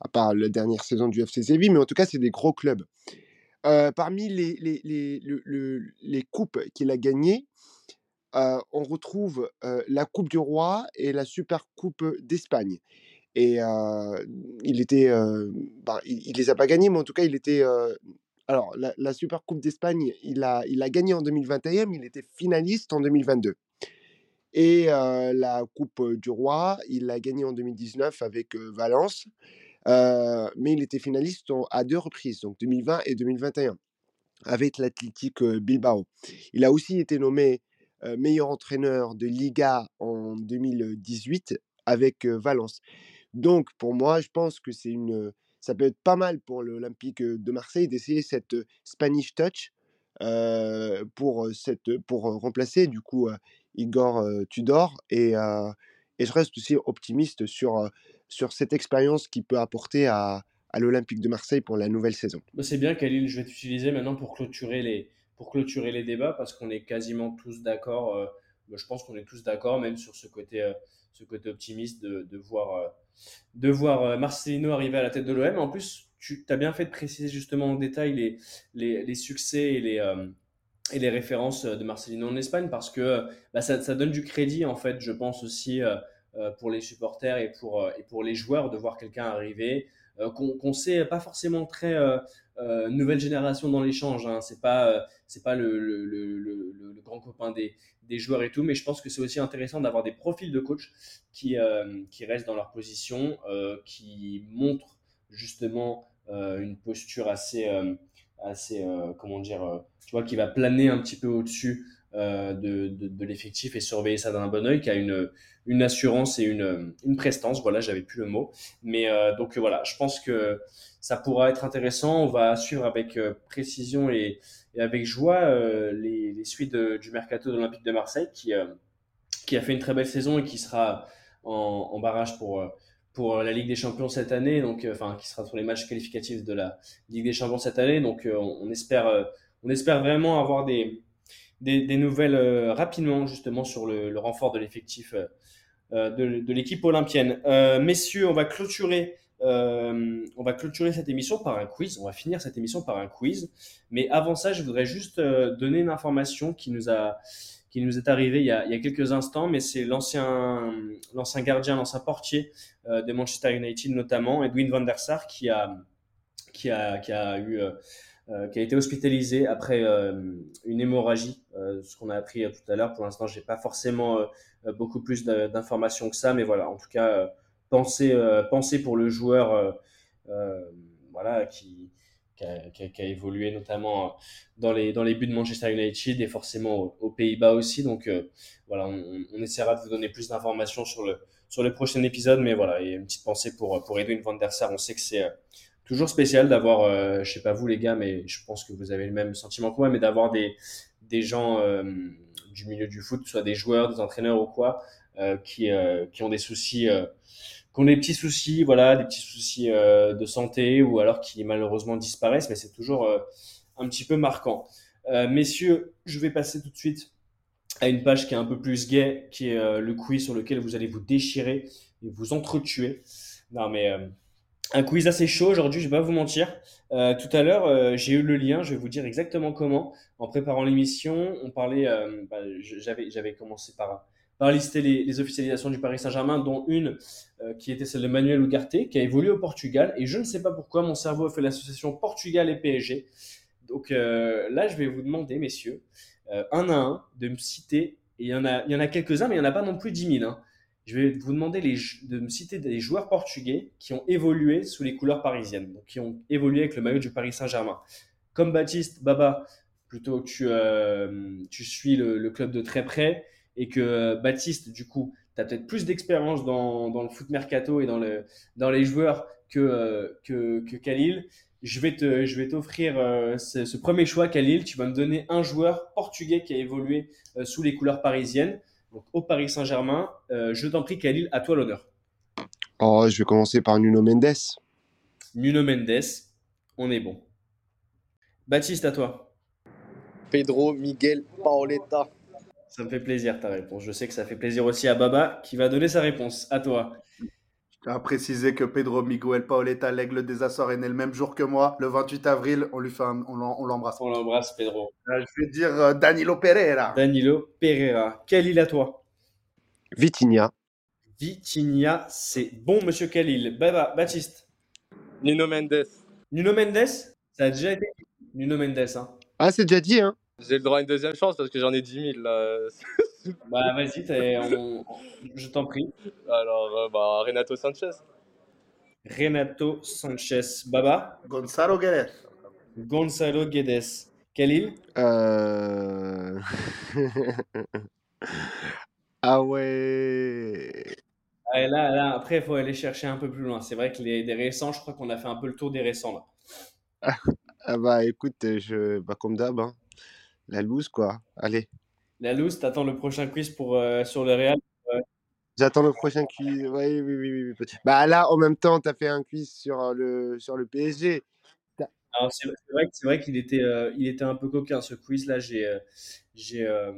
Speaker 5: à part la dernière saison du FC Séville, mais en tout cas, c'est des gros clubs. parmi les, les, les, les coupes qu'il a gagnées, on retrouve la Coupe du Roi et la Super Coupe d'Espagne. Et il était, bah, il, les a pas gagnés, mais en tout cas, il était. Alors, la, Super Coupe d'Espagne, il a, gagné en 2021, mais il était finaliste en 2022. Et la Coupe du Roi, il l'a gagné en 2019 avec Valence, mais il était finaliste à deux reprises, donc 2020 et 2021, avec l'Athletic Bilbao. Il a aussi été nommé meilleur entraîneur de Liga en 2018 avec Valence. Donc pour moi, je pense que c'est une, ça peut être pas mal pour l'Olympique de Marseille d'essayer cette Spanish touch pour, cette, pour remplacer du coup Igor Tudor et, et, je reste aussi optimiste sur, sur cette expérience qu'il peut apporter à, à l'Olympique de Marseille pour la nouvelle saison.
Speaker 4: Bah, c'est bien Khalil, je vais t'utiliser maintenant pour clôturer les, pour clôturer les débats parce qu'on est quasiment tous d'accord. Bah, je pense qu'on est tous d'accord, même sur ce côté, ce côté optimiste de, de voir, de voir Marcelino arriver à la tête de l'OM. En plus, tu as bien fait de préciser justement en détail les, les, succès et les, et les références de Marcelino en Espagne parce que bah, ça, ça, donne du crédit, en fait, je pense aussi. pour les supporters et pour, et pour les joueurs de voir quelqu'un arriver, qu'on ne sait pas forcément très euh, nouvelle génération dans l'échange. Hein. C'est pas euh, c'est pas le, grand copain des, joueurs et tout, mais je pense que c'est aussi intéressant d'avoir des profils de coach qui euh, qui restent dans leur position, qui montrent justement une posture assez assez comment dire, tu vois, qui va planer un petit peu au-dessus de, de, de l'effectif et surveiller ça d'un bon oeil, qui a une, une assurance et une, une prestance. Voilà, j'avais plus le mot. Mais donc voilà, je pense que ça pourra être intéressant. On va suivre avec euh, précision et, avec joie euh, les, suites du mercato de de Marseille qui, euh, qui a fait une très belle saison et qui sera en, barrage pour, pour la Ligue des Champions cette année, donc enfin qui sera sur les matchs qualificatifs de la Ligue des Champions cette année. Donc on, espère, on espère vraiment avoir des, des, nouvelles rapidement justement sur le, renfort de l'effectif euh, de, de l'équipe olympienne. Euh, messieurs, on va clôturer. euh, on va clôturer cette émission par un quiz. On va finir cette émission par un quiz. Mais avant ça, je voudrais juste euh, donner une information qui nous a, qui nous est arrivée il y a, quelques instants. Mais c'est l'ancien, l'ancien gardien, l'ancien portier euh, de Manchester United notamment, Edwin van der Sar, qui a, qui a, qui a eu, euh, euh, qui a été hospitalisé après euh, une hémorragie, euh, ce qu'on a appris tout à l'heure. Pour l'instant, j'ai pas forcément beaucoup plus d'informations que ça, mais voilà. En tout cas, pensez, pensez pour le joueur, voilà, qui, qui a, évolué notamment dans les, dans les buts de Manchester United et forcément aux, Pays-Bas aussi. Donc voilà, on, essaiera de vous donner plus d'informations sur le, sur le prochain épisode, mais voilà, et une petite pensée pour, pour Edwin van der Sar. On sait que c'est toujours spécial d'avoir, euh, je sais pas vous les gars, mais je pense que vous avez le même sentiment que moi, mais d'avoir des, des gens euh, du milieu du foot, soit des joueurs, des entraîneurs ou quoi, euh, qui, qui ont des soucis, qui ont des petits soucis, voilà, des petits soucis de santé ou alors qui malheureusement disparaissent, mais c'est toujours un petit peu marquant. Messieurs, je vais passer tout de suite à une page qui est un peu plus gay, qui est le quiz sur lequel vous allez vous déchirer et vous entretuer. Non, mais un quiz assez chaud aujourd'hui, je vais pas vous mentir. Euh, tout à l'heure, euh, j'ai eu le lien, je vais vous dire exactement comment. En préparant l'émission, on parlait, euh, bah, j'avais, j'avais commencé par, par lister les, officialisations du Paris Saint-Germain, dont une qui était celle de Manuel Ugarte, qui a évolué au Portugal. Et je ne sais pas pourquoi, mon cerveau a fait l'association Portugal et PSG. Donc là, je vais vous demander, messieurs, un à un, de me citer, et il y en a, il y en a quelques-uns, mais il n'y en a pas non plus 10 000. hein. Je vais vous demander de me citer des joueurs portugais qui ont évolué sous les couleurs parisiennes, donc qui ont évolué avec le maillot du Paris Saint-Germain. Comme Baptiste, Baba, plutôt tu, euh, tu suis le, club de très près, et que euh, Baptiste, du coup, tu as peut-être plus d'expérience dans, dans le foot mercato et dans, le, dans les joueurs que, euh, que, que Khalil. Je vais te, je vais t'offrir euh, ce, ce premier choix, Khalil. Tu vas me donner un joueur portugais qui a évolué sous les couleurs parisiennes, donc au Paris Saint-Germain. Euh, je t'en prie, Khalil, à toi l'honneur.
Speaker 5: Oh, je vais commencer par Nuno Mendes.
Speaker 4: Nuno Mendes, on est bon. Baptiste, à toi.
Speaker 7: Pedro Miguel Paoletta.
Speaker 4: Ça me fait plaisir ta réponse. Je sais que ça fait plaisir aussi à Baba qui va donner sa réponse. À toi.
Speaker 6: À préciser que Pedro Miguel Paoletta, l'aigle des Açores, est né le même jour que moi, le 28 avril. On lui fait un- on l'em- on l'embrasse.
Speaker 4: On l'embrasse, Pedro.
Speaker 6: Euh, Je vais dire euh, Danilo Pereira.
Speaker 4: Danilo Pereira. Khalil, à toi?
Speaker 5: Vitinha.
Speaker 4: Vitinha, c'est bon, monsieur Khalil. Baba, Baptiste.
Speaker 7: Nuno Mendes.
Speaker 4: Nuno Mendes, ça a déjà été dit. Nuno Mendes, hein.
Speaker 5: Ah, c'est déjà dit, hein
Speaker 7: J'ai le droit à une deuxième chance parce que j'en ai 10 000 là. (laughs)
Speaker 4: Bah, vas-y, on- je t'en prie.
Speaker 7: Alors, euh, bah, Renato Sanchez.
Speaker 4: Renato Sanchez. Baba?
Speaker 6: Gonzalo Guedes.
Speaker 4: Gonzalo Guedes. Khalil?
Speaker 5: Euh... (laughs) ah ouais.
Speaker 4: Ah, là, là, après, il faut aller chercher un peu plus loin. C'est vrai que les des récents, je crois qu'on a fait un peu le tour des récents là.
Speaker 5: Ah bah écoute, je... bah, comme d'hab, hein. la loose quoi. Allez,
Speaker 4: La loose, t'attends le prochain quiz pour, euh, sur le Real.
Speaker 5: j'attends le prochain quiz. Oui, oui, oui, oui, oui. Bah là, en même temps, t'as fait un quiz sur euh, le, sur le PSG.
Speaker 4: Alors, c'est vrai, vrai qu'il était, euh, il était un peu coquin ce quiz là. J'ai euh, j'ai euh,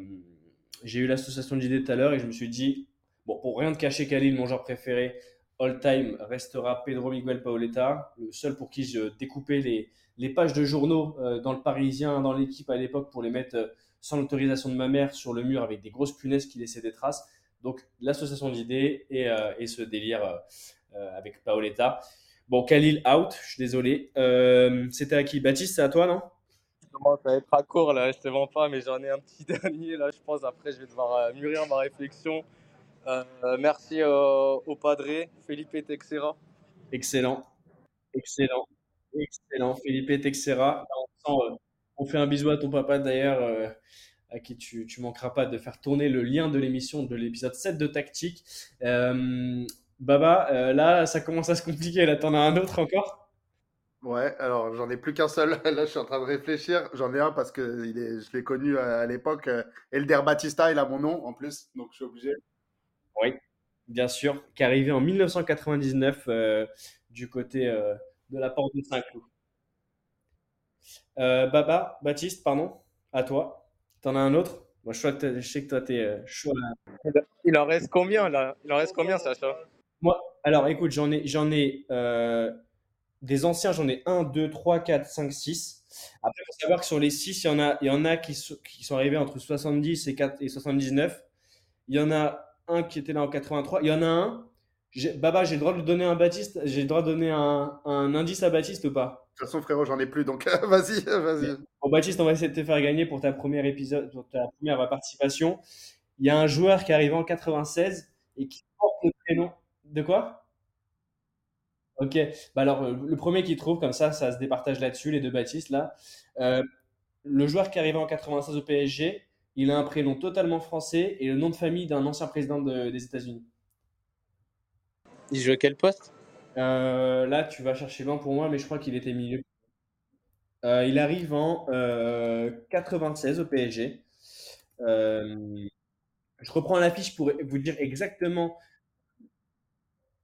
Speaker 4: j'ai eu l'association d'idées tout à l'heure et je me suis dit, bon, pour rien de cacher Khalil, mon joueur préféré, all time restera Pedro Miguel Paoletta, le seul pour qui je découpais les, les pages de journaux euh, dans le Parisien, dans l'équipe à l'époque pour les mettre euh, sans l'autorisation de ma mère sur le mur avec des grosses punaises qui laissaient des traces. Donc, l'association d'idées et, euh, et ce délire euh, euh, avec Paoletta. Bon, Khalil out, je suis désolé. Euh, C'était à qui? Baptiste, c'est à toi, non?
Speaker 7: Commence à être à court là, je te mens pas, mais j'en ai un petit (laughs) dernier là, je pense. Après, je vais devoir euh, mûrir ma réflexion. Euh, euh, merci euh, au padré, Felipe Texera.
Speaker 4: Excellent. Excellent. Excellent. Philippe Texera. Là, on, sent, euh, on fait un bisou à ton papa d'ailleurs, euh, à qui tu, tu manqueras pas de faire tourner le lien de l'émission de l'épisode 7 de Tactique. Euh, Baba, euh, là, ça commence à se compliquer. Là, t'en as un autre encore?
Speaker 6: Ouais, alors j'en ai plus qu'un seul. (laughs) Là, je suis en train de réfléchir. J'en ai un parce que il est, je l'ai connu à, à l'époque. Elder Batista, il a mon nom en plus, donc je suis obligé.
Speaker 4: Oui, bien sûr, qui est arrivé en 1999 euh, du côté de la porte de Saint-Cloud. Euh, Baba, Baptiste, pardon, à toi. T'en as un autre? Moi, je, je sais que toi, tu es chaud.
Speaker 7: Il en reste combien là? Il en reste combien, Sacha
Speaker 4: Moi, alors écoute, j'en ai, j'en ai des anciens, j'en ai 1, 2, 3, 4, 5, 6. Après, il faut savoir que sur les 6, il y en a, il y en a qui, sont, qui sont arrivés entre 70 et, 4, et 79. Il y en a un qui était là en 83. Il y en a un. Baba, j'ai le droit de donner un Baptiste, j'ai le droit de donner un, un, indice à Baptiste ou pas?
Speaker 6: Toute façon, frérot, j'en ai plus, donc (laughs) vas-y, vas-y.
Speaker 4: Bon, Baptiste, on va essayer de te faire gagner pour ta première épisode, pour ta première participation. Il y a un joueur qui est arrivé en 96 et qui porte le prénom. De quoi? Ok, bah alors euh, le premier qui trouve, comme ça, ça se départage là-dessus, les deux Baptistes là. Euh, le joueur qui est arrivé en 96 au PSG, il a un prénom totalement français et le nom de famille d'un ancien président des États-Unis.
Speaker 7: Il joue à quel poste?
Speaker 4: Euh, Là, tu vas chercher loin pour moi, mais je crois qu'il était milieu. il arrive en 96 au PSG. je reprends la fiche pour vous dire exactement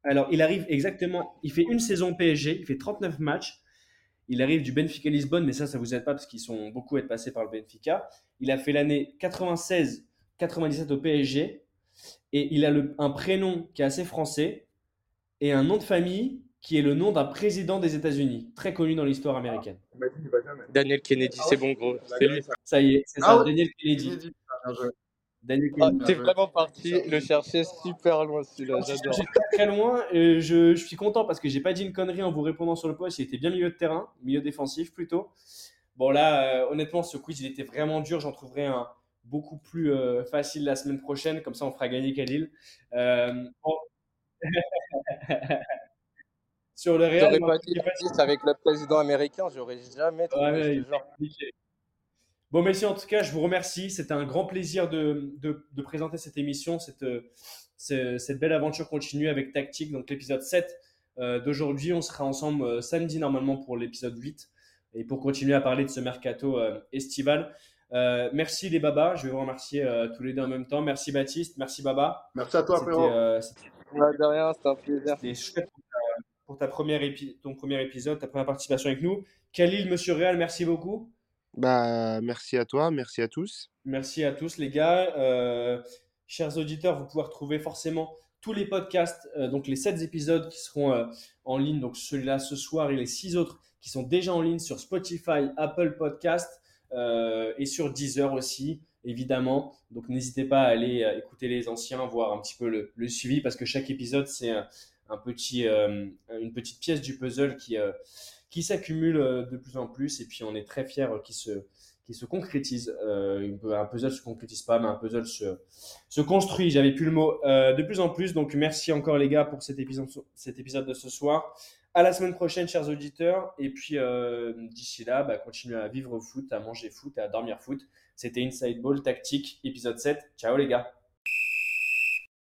Speaker 4: alors, il arrive exactement, il fait une saison PSG, il fait 39 matchs. Il arrive du Benfica Lisbonne, mais ça, ça vous aide pas parce qu'ils sont beaucoup à être passés par le Benfica. Il a fait l'année 96-97 au PSG et il a un prénom qui est assez français et un nom de famille qui est le nom d'un président des États-Unis, très connu dans l'histoire américaine.
Speaker 7: Daniel Kennedy, c'est bon, gros.
Speaker 4: Ça y est, c'est ça, ah Daniel Kennedy.
Speaker 7: Ah, T'es vraiment parti le chercher super loin celui-là, j'adore.
Speaker 4: Très loin, et je, je, suis content parce que j'ai pas dit une connerie en vous répondant sur le poste. Il était bien milieu de terrain, milieu défensif plutôt. Bon là, euh, honnêtement, ce quiz il était vraiment dur. J'en trouverai un beaucoup plus euh, facile la semaine prochaine. Comme ça, on fera gagner Khalil. Euh,
Speaker 7: sur le Real. J'aurais pas dit avec le président américain, j'aurais jamais trouvé ce genre.
Speaker 4: Bon, messieurs, en tout cas, je vous remercie. C'était un grand plaisir de, de, présenter cette émission, cette, cette, belle aventure continue avec Tactique. Donc, l'épisode 7 euh, d'aujourd'hui, on sera ensemble euh, samedi normalement pour l'épisode 8 et pour continuer à parler de ce mercato euh, estival. merci les babas, je vais vous remercier tous les deux en même temps. Merci Baptiste, merci Baba.
Speaker 6: Merci à toi, frérot.
Speaker 7: de rien, c'était un plaisir.
Speaker 4: C'était chouette pour, ta première ton premier épisode, ta première participation avec nous. Khalil, Monsieur Réal, merci beaucoup.
Speaker 5: Bah, merci à toi, merci à tous.
Speaker 4: Merci à tous, les gars. Euh, chers auditeurs, vous pouvez retrouver forcément tous les podcasts, euh, donc les 7 épisodes qui seront euh, en ligne, donc celui-là ce soir et les 6 autres qui sont déjà en ligne sur Spotify, Apple Podcast et sur Deezer aussi, évidemment. Donc n'hésitez pas à aller écouter les anciens, voir un petit peu le, suivi parce que chaque épisode, c'est un petit, une petite pièce du puzzle qui qui s'accumulent euh, de plus en plus et puis on est très fiers qu'ils se, qui se concrétise. Euh, un puzzle se concrétise pas, mais un puzzle se, se construit. J'avais plus le mot euh, de plus en plus. Donc merci encore les gars pour cet épisode, cet épisode de ce soir. À la semaine prochaine, chers auditeurs. Et puis d'ici là, bah, continuez à vivre foot, à manger foot à dormir foot. C'était Inside Ball Tactique, épisode 7. Ciao les gars.